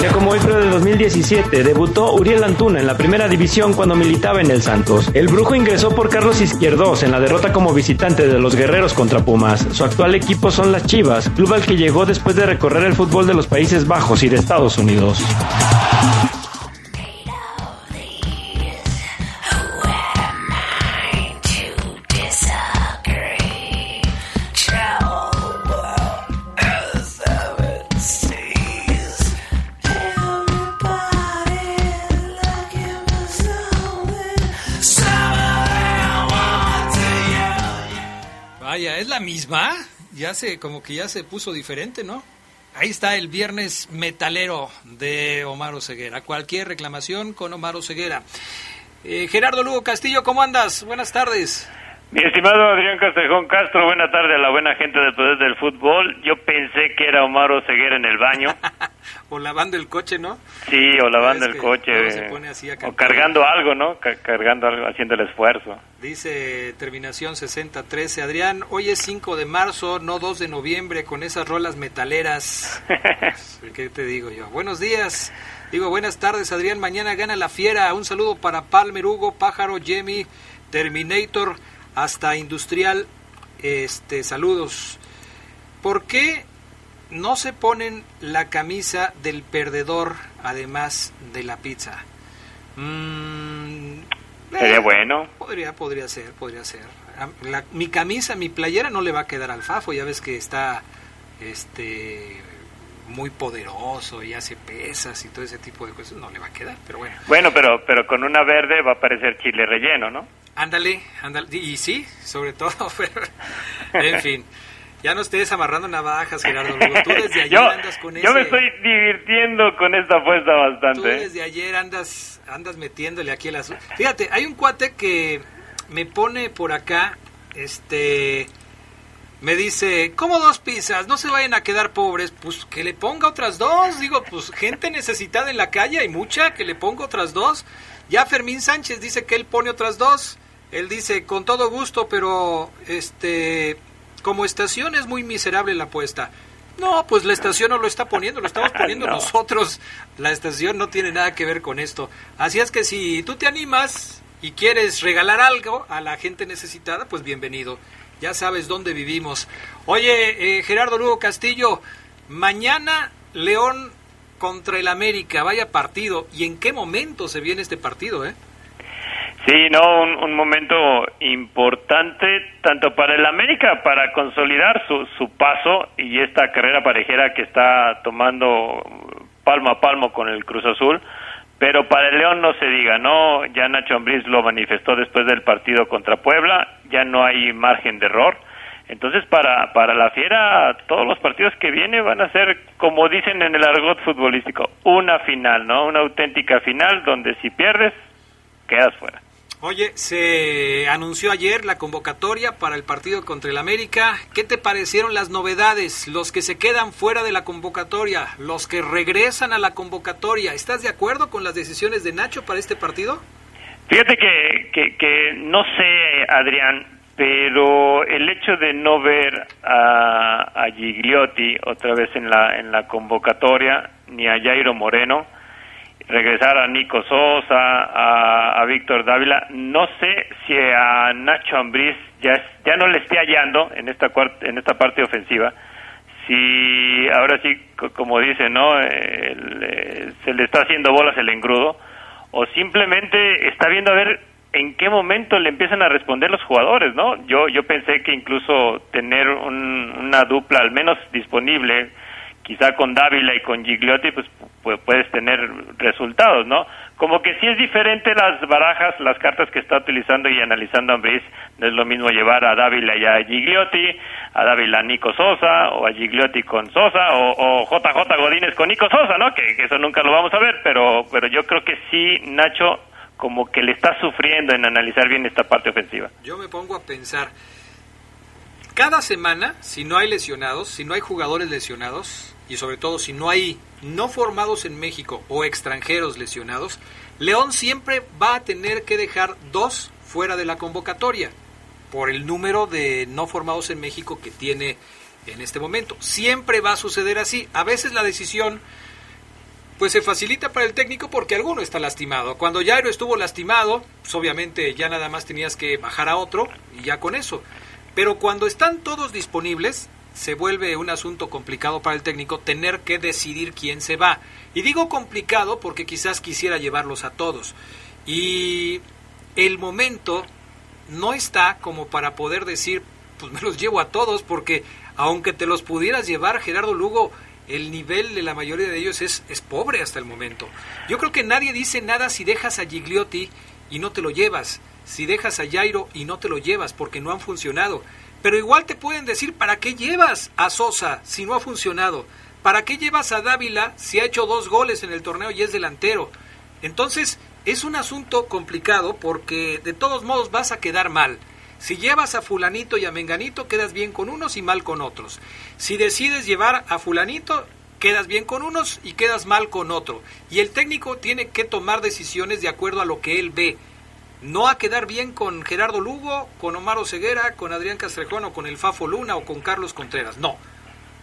[SPEAKER 12] Ya como hoy, pero del 2017, debutó Uriel Antuna en la primera división cuando militaba en el Santos. El Brujo ingresó por Carlos Izquierdos en la derrota como visitante de los Guerreros contra Pumas. Su actual equipo son las Chivas, club al que llegó después de recorrer el fútbol de los Países Bajos y de Estados Unidos.
[SPEAKER 1] Misma. Ya se, como que ya se puso diferente, ¿no? Ahí está el viernes metalero de Omar Ceguera. Cualquier reclamación con Omar Ceguera. Eh, Gerardo Lugo Castillo, ¿cómo andas? Buenas tardes.
[SPEAKER 27] Mi estimado Adrián Castejón Castro, buena tarde a la buena gente del Poder del Fútbol. Yo pensé que era Omar Ceguera en el baño.
[SPEAKER 1] o lavando el coche, ¿no?
[SPEAKER 27] Sí, o lavando el coche. o cargando algo, ¿no? cargando algo, haciendo el esfuerzo.
[SPEAKER 1] Dice terminación 6013. Adrián, hoy es 5 de marzo, no 2 de noviembre, con esas rolas metaleras. ¿Qué te digo yo? Buenos días. Digo, buenas tardes, Adrián. Mañana gana la fiera. Un saludo para Palmer, Hugo, Pájaro, Jemmy, Terminator hasta industrial, este, saludos. ¿Por qué no se ponen la camisa del perdedor además de la pizza?
[SPEAKER 27] Mm, Sería eh, bueno.
[SPEAKER 1] Podría, podría ser, podría ser. mi camisa, mi playera no le va a quedar al Fafo, ya ves que está este muy poderoso y hace pesas y todo ese tipo de cosas, no le va a quedar, pero bueno.
[SPEAKER 27] Bueno, pero pero con una verde va a parecer chile relleno, ¿no?
[SPEAKER 1] Ándale, ándale. Y sí, sobre todo, pero, en fin. Ya no estés amarrando navajas, Gerardo Tú desde ayer andas con
[SPEAKER 27] Yo me estoy divirtiendo con esta apuesta bastante. Tú
[SPEAKER 1] ¿eh? desde ayer andas, andas metiéndole aquí el asunto. Fíjate, hay un cuate que me pone por acá, este... Me dice, ¿cómo dos pizzas? No se vayan a quedar pobres. Pues que le ponga otras dos. Digo, pues gente necesitada en la calle hay mucha, que le ponga otras dos. Ya Fermín Sánchez dice que él pone otras dos. Él dice, con todo gusto, pero este, como estación es muy miserable la apuesta. No, pues la estación no lo está poniendo, lo estamos poniendo nosotros. La estación no tiene nada que ver con esto. Así es que si tú te animas y quieres regalar algo a la gente necesitada, pues bienvenido. Ya sabes dónde vivimos. Oye, eh, Gerardo Lugo Castillo, mañana León contra el América, vaya partido. ¿Y en qué momento se viene este partido, eh?
[SPEAKER 27] Sí, no, un, momento importante tanto para el América para consolidar su, su paso y esta carrera parejera que está tomando palmo a palmo con el Cruz Azul, pero para el León no se diga, ¿no? Ya Nacho Ambriz lo manifestó después del partido contra Puebla, ya no hay margen de error. Entonces, para, para la Fiera, todos los partidos que vienen van a ser, como dicen en el argot futbolístico, una final, ¿no? Una auténtica final donde si pierdes, quedas fuera.
[SPEAKER 1] Oye, se anunció ayer la convocatoria para el partido contra el América. ¿Qué te parecieron las novedades? Los que se quedan fuera de la convocatoria, los que regresan a la convocatoria. ¿Estás de acuerdo con las decisiones de Nacho para este partido?
[SPEAKER 27] Fíjate que, que, no sé, Adrián, pero el hecho de no ver a, a Gigliotti otra vez en la, en la convocatoria, ni a Jairo Moreno, regresar a Nico Sosa, a, Víctor Dávila. No sé si a Nacho Ambriz ya, ya no le esté hallando en esta, en esta parte ofensiva. Si ahora sí, como dice, ¿no? Eh, se le está haciendo bolas el engrudo. O simplemente está viendo a ver en qué momento le empiezan a responder los jugadores, ¿no? Yo, yo pensé que incluso tener una dupla al menos disponible quizá con Dávila y con Gigliotti, pues, puedes tener resultados, ¿no? Como que sí es diferente las barajas, las cartas que está utilizando y analizando Ambris, no es lo mismo llevar a Dávila y a Gigliotti, a Dávila Nico Sosa, o a Gigliotti con Sosa, o, JJ Godínez con Nico Sosa, ¿no? Que, que, eso nunca lo vamos a ver, pero, pero yo creo que sí, Nacho, como que le está sufriendo en analizar bien esta parte ofensiva.
[SPEAKER 1] Yo me pongo a pensar, cada semana, si no hay lesionados, si no hay jugadores lesionados, y sobre todo si no hay no formados en México o extranjeros lesionados, León siempre va a tener que dejar dos fuera de la convocatoria por el número de no formados en México que tiene en este momento. Siempre va a suceder así. A veces la decisión pues se facilita para el técnico porque alguno está lastimado. Cuando Jairo estuvo lastimado, pues obviamente ya nada más tenías que bajar a otro y ya con eso. Pero cuando están todos disponibles, se vuelve un asunto complicado para el técnico tener que decidir quién se va. Y digo complicado porque quizás quisiera llevarlos a todos. Y el momento no está como para poder decir, pues me los llevo a todos, porque aunque te los pudieras llevar, Gerardo Lugo, el nivel de la mayoría de ellos es, es pobre hasta el momento. Yo creo que nadie dice nada si dejas a Gigliotti y no te lo llevas, si dejas a Jairo y no te lo llevas porque no han funcionado. Pero igual te pueden decir, ¿para qué llevas a Sosa si no ha funcionado? ¿Para qué llevas a Dávila si ha hecho dos goles en el torneo y es delantero? Entonces, es un asunto complicado porque de todos modos vas a quedar mal. Si llevas a fulanito y a menganito, quedas bien con unos y mal con otros. Si decides llevar a fulanito, quedas bien con unos y quedas mal con otro. Y el técnico tiene que tomar decisiones de acuerdo a lo que él ve. No a quedar bien con Gerardo Lugo, con Omar Ceguera, con Adrián Castrejón o con el Fafo Luna o con Carlos Contreras. No.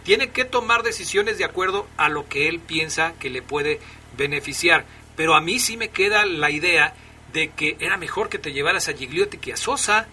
[SPEAKER 1] Tiene que tomar decisiones de acuerdo a lo que él piensa que le puede beneficiar. Pero a mí sí me queda la idea de que era mejor que te llevaras a Gigliotti que a Sosa.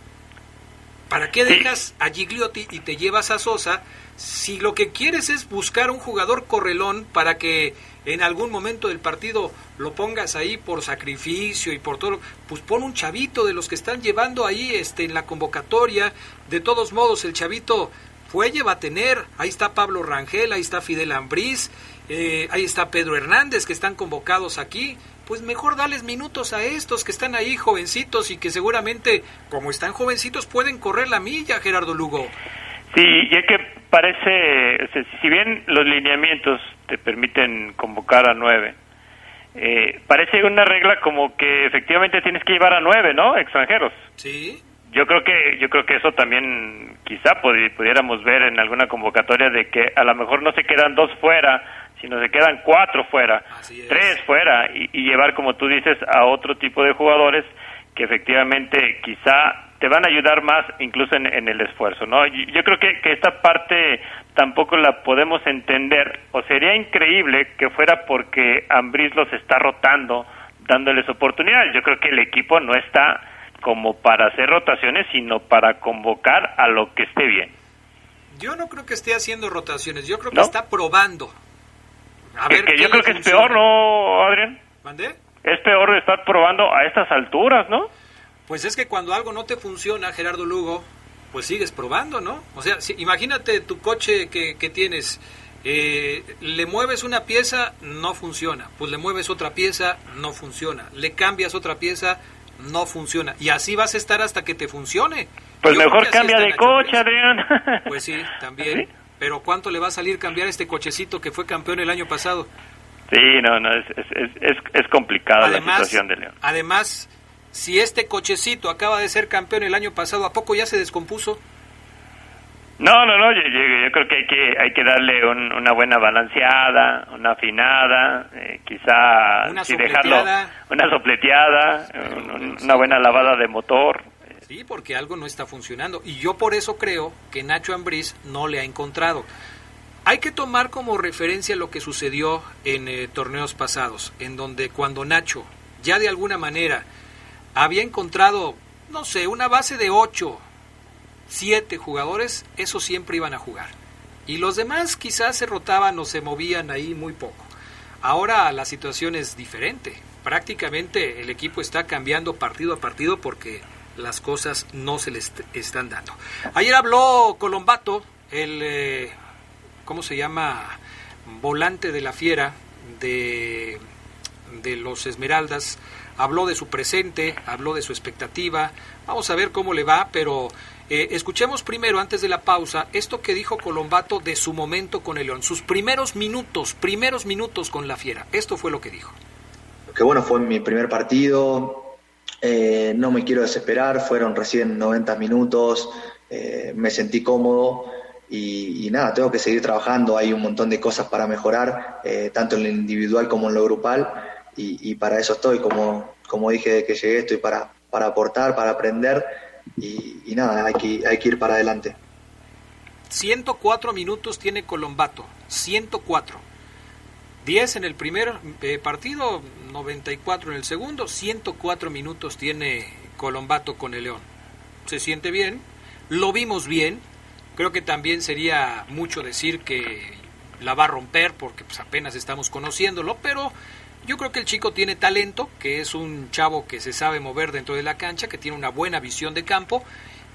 [SPEAKER 1] ¿Para qué dejas a Gigliotti y te llevas a Sosa si lo que quieres es buscar un jugador correlón para que en algún momento del partido lo pongas ahí por sacrificio y por todo, pues pon un chavito de los que están llevando ahí este en la convocatoria. De todos modos, el chavito Fuelle va a tener, ahí está Pablo Rangel, ahí está Fidel Ambriz, eh, ahí está Pedro Hernández que están convocados aquí. Pues mejor dales minutos a estos que están ahí jovencitos y que seguramente, como están jovencitos, pueden correr la milla, Gerardo Lugo.
[SPEAKER 27] Sí, y que parece, si bien los lineamientos te permiten convocar a nueve, eh, parece una regla como que efectivamente tienes que llevar a nueve, ¿no? Extranjeros.
[SPEAKER 1] Sí.
[SPEAKER 27] Yo creo que yo creo que eso también quizá pudiéramos ver en alguna convocatoria de que a lo mejor no se quedan dos fuera, sino se quedan cuatro fuera, tres fuera y, y llevar como tú dices a otro tipo de jugadores que efectivamente quizá te van a ayudar más incluso en, el esfuerzo, ¿no? Yo, creo que, que, esta parte tampoco la podemos entender, o sería increíble que fuera porque Ambris los está rotando, dándoles oportunidades. Yo creo que el equipo no está como para hacer rotaciones, sino para convocar a lo que esté bien.
[SPEAKER 1] Yo no creo que esté haciendo rotaciones, yo creo que está probando.
[SPEAKER 27] A ver que yo creo que es peor, ¿no, Adrián?
[SPEAKER 1] ¿Mandé?
[SPEAKER 27] Es peor estar probando a estas alturas, ¿no?
[SPEAKER 1] Pues es que cuando algo no te funciona, Gerardo Lugo, pues sigues probando, ¿no? O sea, si, imagínate tu coche que, que tienes, eh, le mueves una pieza, no funciona. Pues le mueves otra pieza, no funciona. Le cambias otra pieza, no funciona. Y así vas a estar hasta que te funcione.
[SPEAKER 27] Pues mejor cambia de coche, Adrián.
[SPEAKER 1] Pues sí, también. Pero ¿cuánto le va a salir cambiar este cochecito que fue campeón el año pasado?
[SPEAKER 27] Sí, no, no, es, es, es, es complicada la situación de León.
[SPEAKER 1] Además, si este cochecito acaba de ser campeón el año pasado, ¿a poco ya se descompuso?
[SPEAKER 27] No, no, no, yo, creo que hay que, hay que darle una buena balanceada, una afinada, eh, quizá
[SPEAKER 1] una
[SPEAKER 27] si dejarlo una sopleteada, una buena lavada de motor.
[SPEAKER 1] Sí, porque algo no está funcionando y yo por eso creo que Nacho Ambriz no le ha encontrado. Hay que tomar como referencia lo que sucedió en eh, torneos pasados, en donde cuando Nacho ya de alguna manera había encontrado, no sé, una base de ocho, siete jugadores, esos siempre iban a jugar. Y los demás quizás se rotaban o se movían ahí muy poco. Ahora la situación es diferente. Prácticamente el equipo está cambiando partido a partido porque las cosas no se les están dando. Ayer habló Colombato, el, eh, ¿cómo se llama? Volante de la fiera de, de los Esmeraldas habló de su presente, habló de su expectativa. Vamos a ver cómo le va, pero eh, escuchemos primero, antes de la pausa, esto que dijo Colombato de su momento con el León, sus primeros minutos, primeros minutos con la Fiera. Esto fue lo que dijo.
[SPEAKER 28] Que bueno, fue mi primer partido, eh, no me quiero desesperar, fueron recién 90 minutos, eh, me sentí cómodo. Y, nada, tengo que seguir trabajando, hay un montón de cosas para mejorar, tanto en lo individual como en lo grupal, y, para eso estoy, como, como dije que llegué, estoy para, para aportar, para aprender y, nada, hay que, hay que ir para adelante.
[SPEAKER 1] 104 minutos tiene Colombato, 104. 10 en el primer eh, partido, 94 en el segundo, 104 minutos tiene Colombato con el León. Se siente bien, lo vimos bien, creo que también sería mucho decir que la va a romper porque pues, apenas estamos conociéndolo, pero yo creo que el chico tiene talento, que es un chavo que se sabe mover dentro de la cancha, que tiene una buena visión de campo,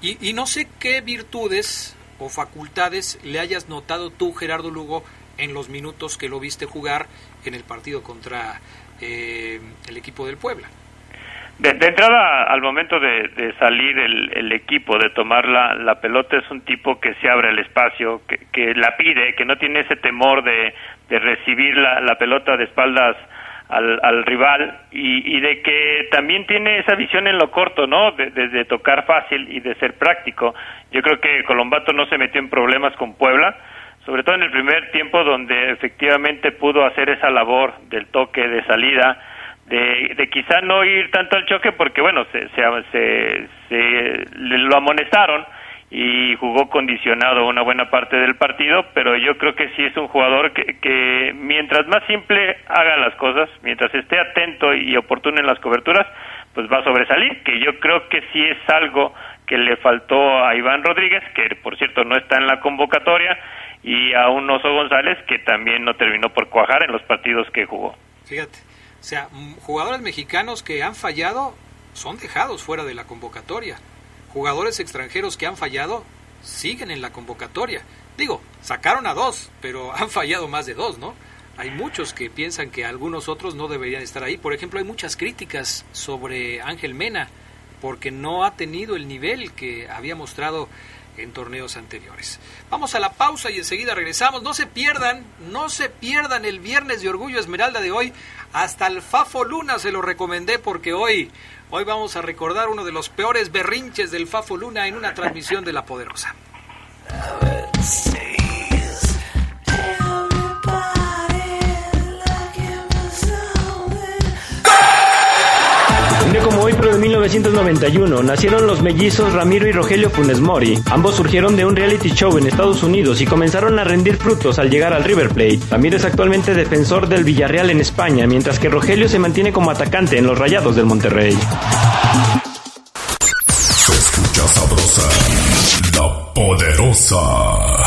[SPEAKER 1] y, no sé qué virtudes o facultades le hayas notado tú, Gerardo Lugo, en los minutos que lo viste jugar en el partido contra eh, el equipo del Puebla.
[SPEAKER 27] De, entrada, al momento de, salir el, equipo, de tomar la, pelota, es un tipo que se abre el espacio, que, que la pide, que no tiene ese temor de, recibir la, la pelota de espaldas al, rival y, de que también tiene esa visión en lo corto, ¿no? De, tocar fácil y de ser práctico. Yo creo que Colombato no se metió en problemas con Puebla, sobre todo en el primer tiempo donde efectivamente pudo hacer esa labor del toque de salida, de, de quizá no ir tanto al choque porque, bueno, se, se, se, lo amonestaron y jugó condicionado una buena parte del partido, pero yo creo que sí es un jugador que, que mientras más simple haga las cosas, mientras esté atento y oportuno en las coberturas, pues va a sobresalir, que yo creo que sí es algo que le faltó a Iván Rodríguez, que por cierto no está en la convocatoria, y a un Oso González, que también no terminó por cuajar en los partidos que jugó.
[SPEAKER 24] Fíjate, o sea, jugadores mexicanos que han fallado son dejados fuera de la convocatoria jugadores extranjeros que han fallado siguen en la convocatoria. Digo, sacaron a dos, pero han fallado más de dos, ¿no? Hay muchos que piensan que algunos otros no deberían estar ahí. Por ejemplo, hay muchas críticas sobre Ángel Mena porque no ha tenido el nivel que había mostrado en torneos anteriores. Vamos a la pausa y enseguida regresamos. No se pierdan, no se pierdan el viernes de Orgullo Esmeralda de hoy. Hasta el Fafo Luna se lo recomendé porque hoy Hoy vamos a recordar uno de los peores berrinches del Fafo Luna en una transmisión de La Poderosa.
[SPEAKER 12] Un 1991, nacieron los mellizos Ramiro y Rogelio Funes Mori. Ambos surgieron de un reality show en Estados Unidos y comenzaron a rendir frutos al llegar al River Plate. Ramiro es actualmente defensor del Villarreal en España, mientras que Rogelio se mantiene como atacante en los Rayados del Monterrey.
[SPEAKER 13] Se escucha sabrosa, la poderosa.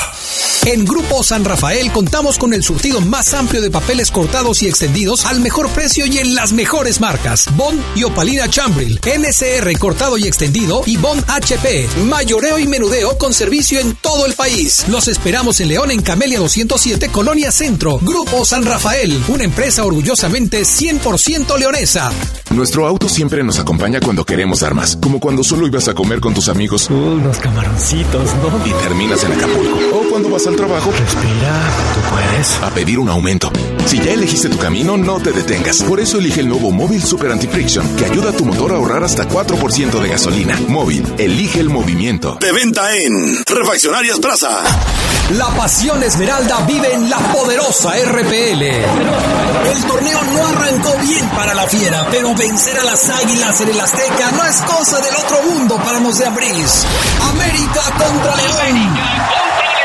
[SPEAKER 1] En Grupo San Rafael contamos con el surtido más amplio de papeles cortados y extendidos al mejor precio y en las mejores marcas. Bond y Opalina Chambril, NSR cortado y extendido y Bond HP, mayoreo y menudeo con servicio en todo el país. Los esperamos en León en Camelia 207, Colonia Centro. Grupo San Rafael, una empresa orgullosamente 100% leonesa.
[SPEAKER 22] Nuestro auto siempre nos acompaña cuando queremos armas, como cuando solo ibas a comer con tus amigos.
[SPEAKER 29] unos camaroncitos, ¿no?
[SPEAKER 22] Y terminas en Acapulco. Cuando vas a trabajo,
[SPEAKER 29] respira, tú puedes.
[SPEAKER 22] A pedir un aumento. Si ya elegiste tu camino, no te detengas. Por eso elige el nuevo Móvil Super Anti-Friction, que ayuda a tu motor a ahorrar hasta 4% de gasolina. Móvil, elige el movimiento.
[SPEAKER 13] De venta en Refaccionarias Plaza.
[SPEAKER 1] La pasión esmeralda vive en la poderosa RPL. El torneo no arrancó bien para la fiera, pero vencer a las águilas en el Azteca no es cosa del otro mundo para los de. América contra León.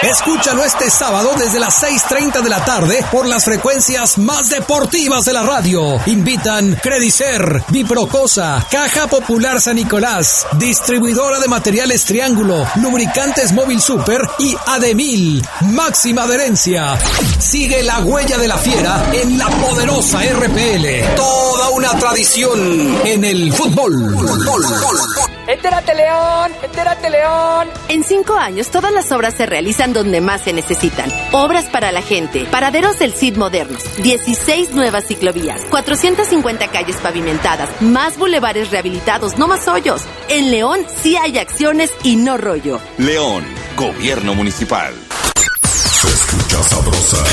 [SPEAKER 1] Escúchalo este sábado desde las 6.30 de la tarde por las frecuencias más deportivas de la radio. Invitan Credicer, Biprocosa, Caja Popular San Nicolás, Distribuidora de Materiales Triángulo, Lubricantes Móvil Super y Ademil. Máxima adherencia. Sigue la huella de la fiera en la poderosa RPL. Toda una tradición en el fútbol.
[SPEAKER 30] ¡Entérate, León! ¡Entérate, León!
[SPEAKER 5] En cinco años, todas las obras se realizan donde más se necesitan. Obras para la gente, paraderos del CID modernos, 16 nuevas ciclovías, 450 calles pavimentadas, más bulevares rehabilitados, no más hoyos. En León sí hay acciones y no rollo.
[SPEAKER 13] León, Gobierno Municipal. Se escucha sabrosa,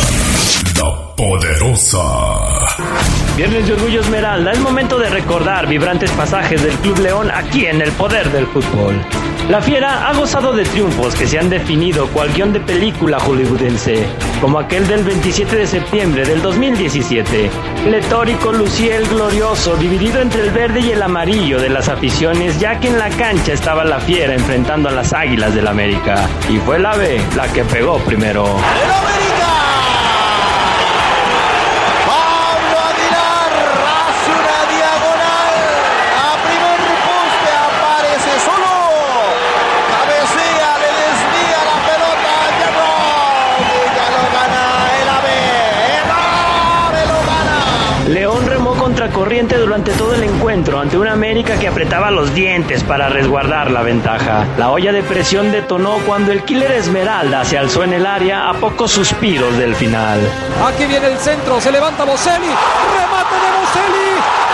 [SPEAKER 13] la poderosa.
[SPEAKER 12] Viernes de Orgullo Esmeralda, es momento de recordar vibrantes pasajes del Club León aquí en el poder del fútbol. La Fiera ha gozado de triunfos que se han definido cual guion de película hollywoodense, como aquel del 27 de septiembre del 2017. Letórico lucía el glorioso, dividido entre el verde y el amarillo de las aficiones, ya que en la cancha estaba la Fiera enfrentando a las Águilas del América. Y fue la B la que pegó primero. Corriente durante todo el encuentro ante una América que apretaba los dientes para resguardar la ventaja. La olla de presión detonó cuando el killer Esmeralda se alzó en el área a pocos suspiros del final.
[SPEAKER 24] Aquí viene el centro, se levanta Boselli, remate de Boselli.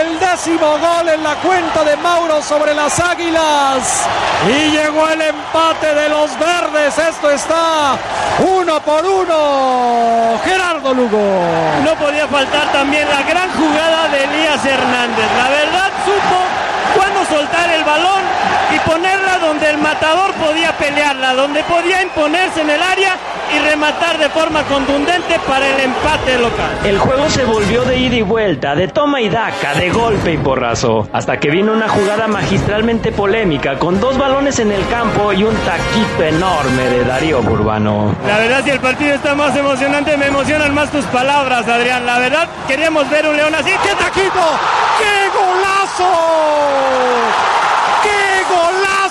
[SPEAKER 1] El décimo gol en la cuenta de Mauro sobre las Águilas. Y llegó el empate de los verdes. Esto está uno por uno. Gerardo Lugo.
[SPEAKER 31] No podía faltar también la gran jugada de Elías Hernández. La verdad supo cuándo soltar el balón y ponerla donde el matador podía pelearla, donde podía imponerse en el área y rematar de forma contundente para el empate local.
[SPEAKER 12] El juego se volvió de ida y vuelta, de toma y daca, de golpe y porrazo, hasta que vino una jugada magistralmente polémica con dos balones en el campo y un taquito enorme de Darío Burbano.
[SPEAKER 31] La verdad, si el partido está más emocionante, me emocionan más tus palabras, Adrián. La verdad, queríamos ver un León así.
[SPEAKER 1] ¡Qué taquito! ¡Qué golazo! ¡Qué golazo!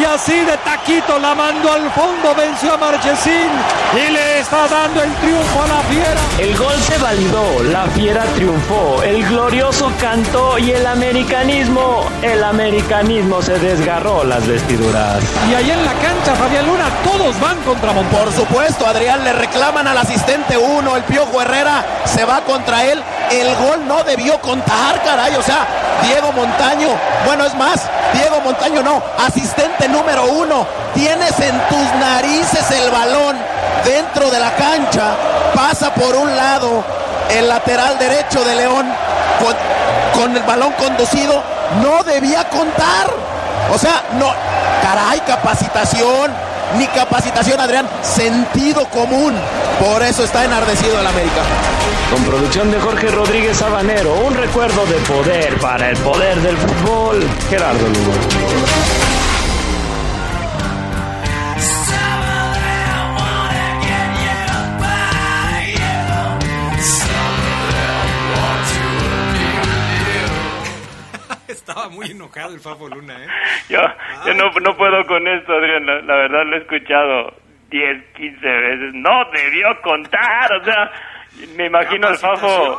[SPEAKER 1] Y así de taquito la mandó al fondo, venció a Marchesín y le está dando el triunfo a la fiera.
[SPEAKER 12] El gol se validó, la fiera triunfó, el glorioso cantó y el americanismo, el americanismo se desgarró las vestiduras.
[SPEAKER 1] Y ahí en la cancha, Fabián Luna, todos van contra Monterrey.
[SPEAKER 32] Por supuesto, Adrián, le reclaman al asistente uno, el Piojo Herrera se va contra él. El gol no debió contar, caray. O sea, Diego Montaño, bueno, es más, Diego Montaño no, asistente número uno, tienes en tus narices el balón dentro de la cancha, pasa por un lado el lateral derecho de León con, el balón conducido, no debía contar. O sea, no, caray, capacitación, ni capacitación, Adrián, sentido común. Por eso está enardecido el América.
[SPEAKER 12] Con producción de Jorge Rodríguez Sabanero, un recuerdo de poder para el poder del fútbol. Gerardo Lugo.
[SPEAKER 1] Muy enojado el Fafo Luna, ¿eh?
[SPEAKER 27] Yo, yo no, no puedo con esto, Adrián. La, la verdad lo he escuchado 10, 15 veces. No debió contar, o sea, me imagino al Fafo.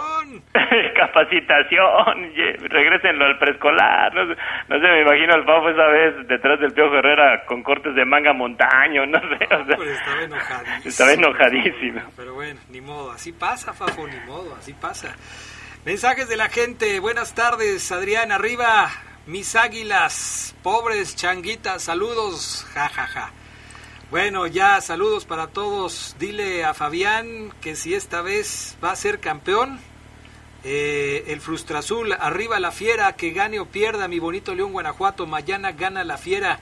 [SPEAKER 27] Capacitación, regrésenlo al preescolar. No sé, no sé, me imagino al Fafo esa vez detrás del Piojo Herrera con cortes de manga montaño, no sé. O sea,
[SPEAKER 1] estaba enojadísimo.
[SPEAKER 27] estaba enojadísimo.
[SPEAKER 1] Pero bueno, ni modo, así pasa, Fafo, ni modo, así pasa. Mensajes de la gente, buenas tardes, Adrián, arriba, mis águilas, pobres changuitas, saludos, jajaja. Ja, ja. Bueno, ya saludos para todos. Dile a Fabián que si esta vez va a ser campeón, eh, el Frustrazul, arriba la fiera, que gane o pierda mi bonito León Guanajuato, mañana gana la fiera.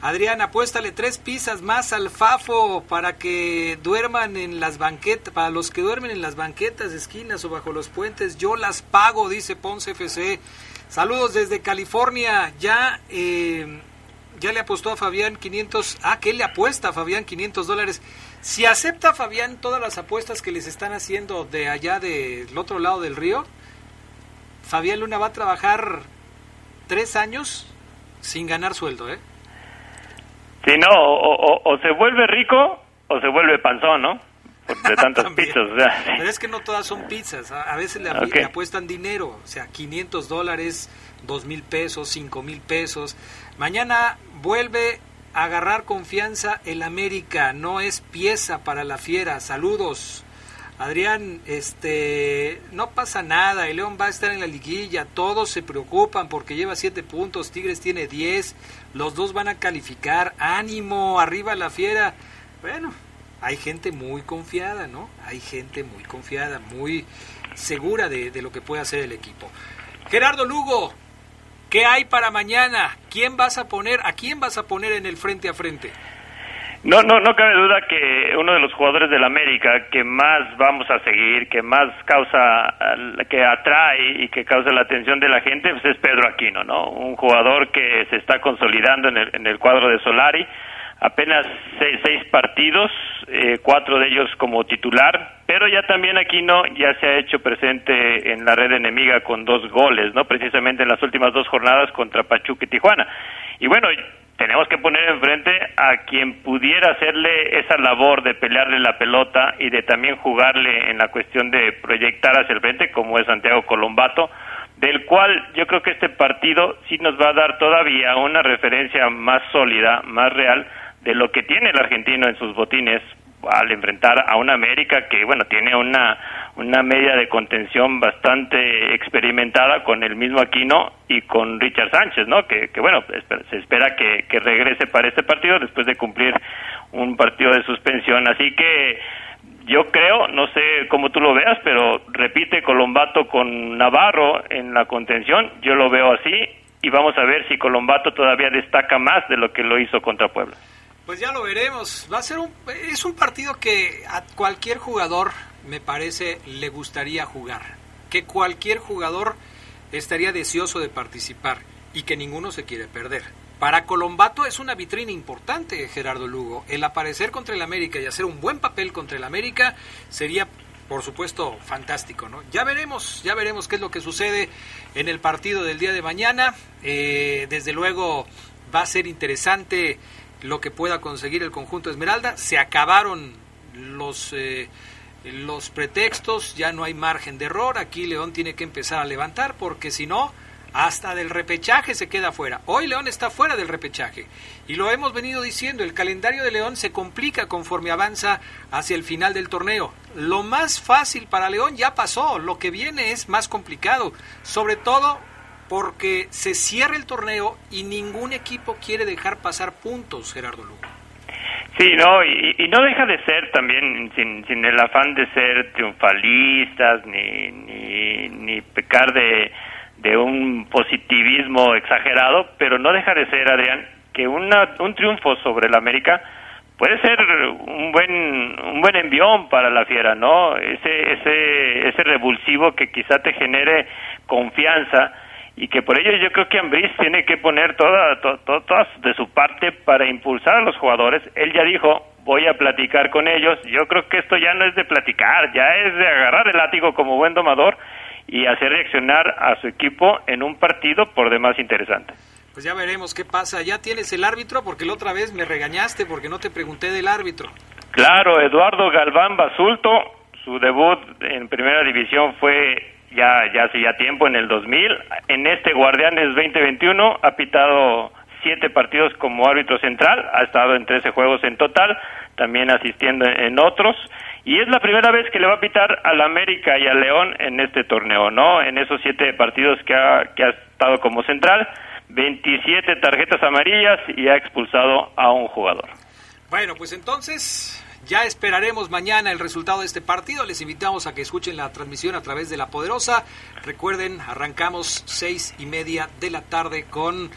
[SPEAKER 1] Adrián, apuéstale tres pizzas más al Fafo para que duerman en las banquetas, para los que duermen en las banquetas, esquinas o bajo los puentes, yo las pago, dice Ponce FC. Saludos desde California, ya, eh, ya le apostó a Fabián 500, ah, que le apuesta a Fabián 500 dólares. Si acepta Fabián todas las apuestas que les están haciendo de allá del otro lado del río, Fabián Luna va a trabajar tres años sin ganar sueldo, ¿eh?
[SPEAKER 27] Si no, o- o se vuelve rico o se vuelve panzón, ¿no? De tantas pizzas, o sea, sí.
[SPEAKER 1] Pero es que no todas son pizzas. A, a veces le, le apuestan dinero. O sea, 500 dólares, 2 mil pesos, 5 mil pesos. Mañana vuelve a agarrar confianza el América. No es pieza para la fiera. Saludos. Adrián, este, no pasa nada, el León va a estar en la liguilla, todos se preocupan porque lleva 7 puntos, Tigres tiene 10, los dos van a calificar, ánimo, arriba la fiera. Bueno, hay gente muy confiada, ¿no? Hay gente muy confiada, muy segura de, lo que puede hacer el equipo. Gerardo Lugo, ¿qué hay para mañana? ¿Quién vas a poner? ¿A quién vas a poner en el frente a frente?
[SPEAKER 27] No, no, no cabe duda que uno de los jugadores del América que más vamos a seguir, que más causa, que atrae y que causa la atención de la gente, pues es Pedro Aquino, ¿no? Un jugador que se está consolidando en el cuadro de Solari. Apenas seis, partidos, eh, cuatro de ellos como titular, pero ya también Aquino ya se ha hecho presente en la red enemiga con dos goles, ¿no? Precisamente en las últimas dos jornadas contra Pachuca y Tijuana. Y bueno, tenemos que poner enfrente a quien pudiera hacerle esa labor de pelearle la pelota y de también jugarle en la cuestión de proyectar hacia el frente, como es Santiago Colombato, del cual yo creo que este partido sí nos va a dar todavía una referencia más sólida, más real de lo que tiene el argentino en sus botines al enfrentar a una América que bueno tiene una una media de contención bastante experimentada con el mismo Aquino y con Richard Sánchez, ¿no? Que, bueno, se espera que, que regrese para este partido después de cumplir un partido de suspensión. Así que yo creo, no sé cómo tú lo veas, pero repite Colombato con Navarro en la contención, yo lo veo así y vamos a ver si Colombato todavía destaca más de lo que lo hizo contra Puebla.
[SPEAKER 1] Pues ya lo veremos. Va a ser un es un partido que a cualquier jugador me parece le gustaría jugar, que cualquier jugador estaría deseoso de participar y que ninguno se quiere perder. Para Colombato es una vitrina importante, Gerardo Lugo. El aparecer contra el América y hacer un buen papel contra el América sería, por supuesto, fantástico, ¿no? Ya veremos, ya veremos qué es lo que sucede en el partido del día de mañana. Eh, desde luego va a ser interesante lo que pueda conseguir el conjunto Esmeralda. Se acabaron los, eh, los pretextos, ya no hay margen de error. Aquí León tiene que empezar a levantar porque si no, hasta del repechaje se queda fuera. Hoy León está fuera del repechaje. Y lo hemos venido diciendo, el calendario de León se complica conforme avanza hacia el final del torneo. Lo más fácil para León ya pasó, lo que viene es más complicado. Sobre todo porque se cierra el torneo y ningún equipo quiere dejar pasar puntos, Gerardo Lugo.
[SPEAKER 27] Sí, no, y, no deja de ser también sin, sin el afán de ser triunfalistas ni, ni, pecar de, de un positivismo exagerado, pero no deja de ser, Adrián, que una, un triunfo sobre el América puede ser un buen un buen envión para la fiera, ¿no? Ese ese ese revulsivo que quizá te genere confianza y que por ello yo creo que Ambris tiene que poner toda, todas de su parte para impulsar a los jugadores. Él ya dijo, voy a platicar con ellos. Yo creo que esto ya no es de platicar, ya es de agarrar el látigo como buen domador y hacer reaccionar a su equipo en un partido por demás interesante.
[SPEAKER 1] Pues ya veremos qué pasa. ¿Ya tienes el árbitro? Porque la otra vez me regañaste porque no te pregunté del árbitro.
[SPEAKER 27] Claro, Eduardo Galván Basulto, su debut en primera división fue ya, ya hace ya tiempo, en el 2000. En este Guardianes 2021 ha pitado siete partidos como árbitro central, ha estado en 13 juegos en total, también asistiendo en otros. Y es la primera vez que le va a pitar al América y al León en este torneo, ¿no? En esos siete partidos que ha, que ha estado como central, 27 tarjetas amarillas y ha expulsado a un jugador.
[SPEAKER 1] Bueno, pues entonces ya esperaremos mañana el resultado de este partido. Les invitamos a que escuchen la transmisión a través de La Poderosa. Recuerden, arrancamos seis y media de la tarde con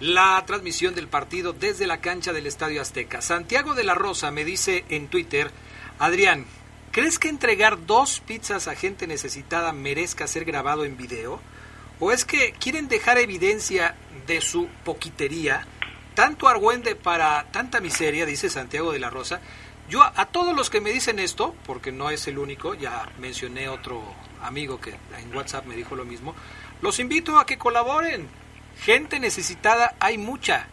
[SPEAKER 1] la transmisión del partido desde la cancha del Estadio Azteca. Santiago de la Rosa me dice en Twitter, Adrián, ¿crees que entregar dos pizzas a gente necesitada merezca ser grabado en video? ¿O es que quieren dejar evidencia de su poquitería? Tanto argüende para tanta miseria, dice Santiago de la Rosa, yo a, todos los que me dicen esto, porque no es el único, ya mencioné otro amigo que en WhatsApp me dijo lo mismo, los invito a que colaboren. Gente necesitada hay mucha.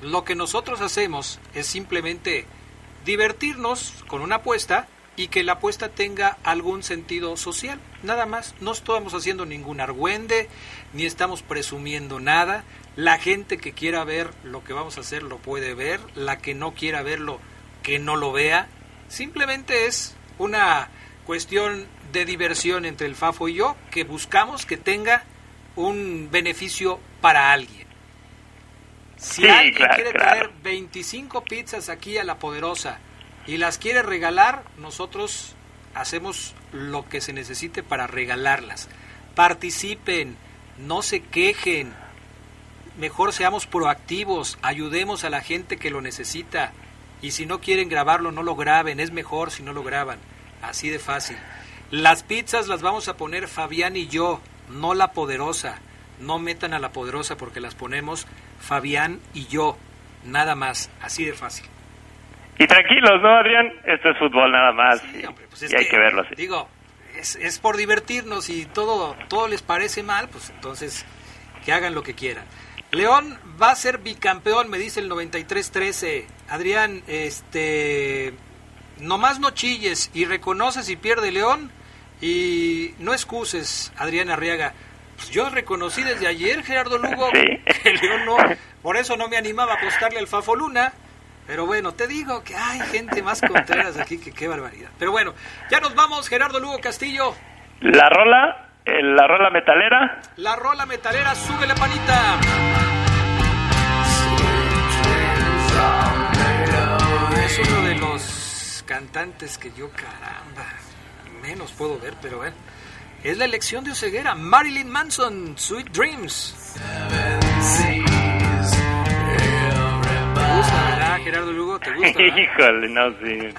[SPEAKER 1] Lo que nosotros hacemos es simplemente divertirnos con una apuesta y que la apuesta tenga algún sentido social. Nada más, no estamos haciendo ningún argüende, ni estamos presumiendo nada. La gente que quiera ver lo que vamos a hacer lo puede ver, la que no quiera verlo que no lo vea. Simplemente es una cuestión de diversión entre el Fafo y yo que buscamos que tenga un beneficio para alguien. Si alguien quiere traer 25 pizzas aquí a la poderosa y las quiere regalar, nosotros hacemos lo que se necesite para regalarlas. Participen, no se quejen, mejor seamos proactivos, ayudemos a la gente que lo necesita. Y si no quieren grabarlo, no lo graben. Es mejor si no lo graban. Así de fácil. Las pizzas las vamos a poner Fabián y yo, no la poderosa. No metan a la poderosa porque las ponemos Fabián y yo. nada más, así de fácil.
[SPEAKER 27] Y tranquilos, ¿no, Adrián? Esto es fútbol nada más. y,
[SPEAKER 1] pues
[SPEAKER 27] y hay que, verlo así.
[SPEAKER 1] Digo, es, es, por divertirnos y todo, todo les parece mal, pues entonces que hagan lo que quieran. León va a ser bicampeón, me dice el 93-13. Adrián, este, nomás no chilles y reconoces si pierde León y no excuses, Adrián Arriaga. Pues yo reconocí desde ayer, Gerardo Lugo, que León no, por eso no me animaba a apostarle al Fafo Luna. Pero bueno, te digo que hay gente más contreras aquí que qué barbaridad. Pero bueno, ya nos vamos, Gerardo Lugo Castillo.
[SPEAKER 27] La rola, la rola metalera.
[SPEAKER 1] La rola metalera, sube la panita. Es uno de los cantantes que yo, caramba, menos puedo ver, pero bueno. Es la elección de Oseguera, Marilyn Manson, Sweet Dreams. ¿Te gusta, verdad, Gerardo Lugo? ¿Te gusta?
[SPEAKER 27] Híjole, no, sí.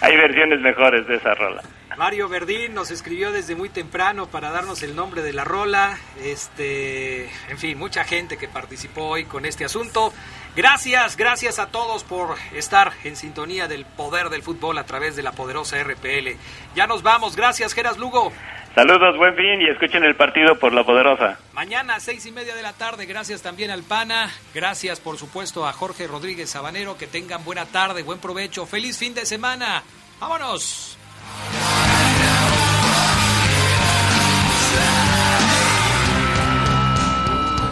[SPEAKER 27] Hay versiones mejores de esa rola.
[SPEAKER 1] Mario Verdín nos escribió desde muy temprano para darnos el nombre de la rola. Este, en fin, mucha gente que participó hoy con este asunto. Gracias, gracias a todos por estar en sintonía del poder del fútbol a través de la poderosa RPL. Ya nos vamos, gracias Geras Lugo.
[SPEAKER 27] Saludos, buen fin y escuchen el partido por la poderosa.
[SPEAKER 1] Mañana a seis y media de la tarde, gracias también al PANA, gracias por supuesto a Jorge Rodríguez Sabanero, que tengan buena tarde, buen provecho, feliz fin de semana. Vámonos.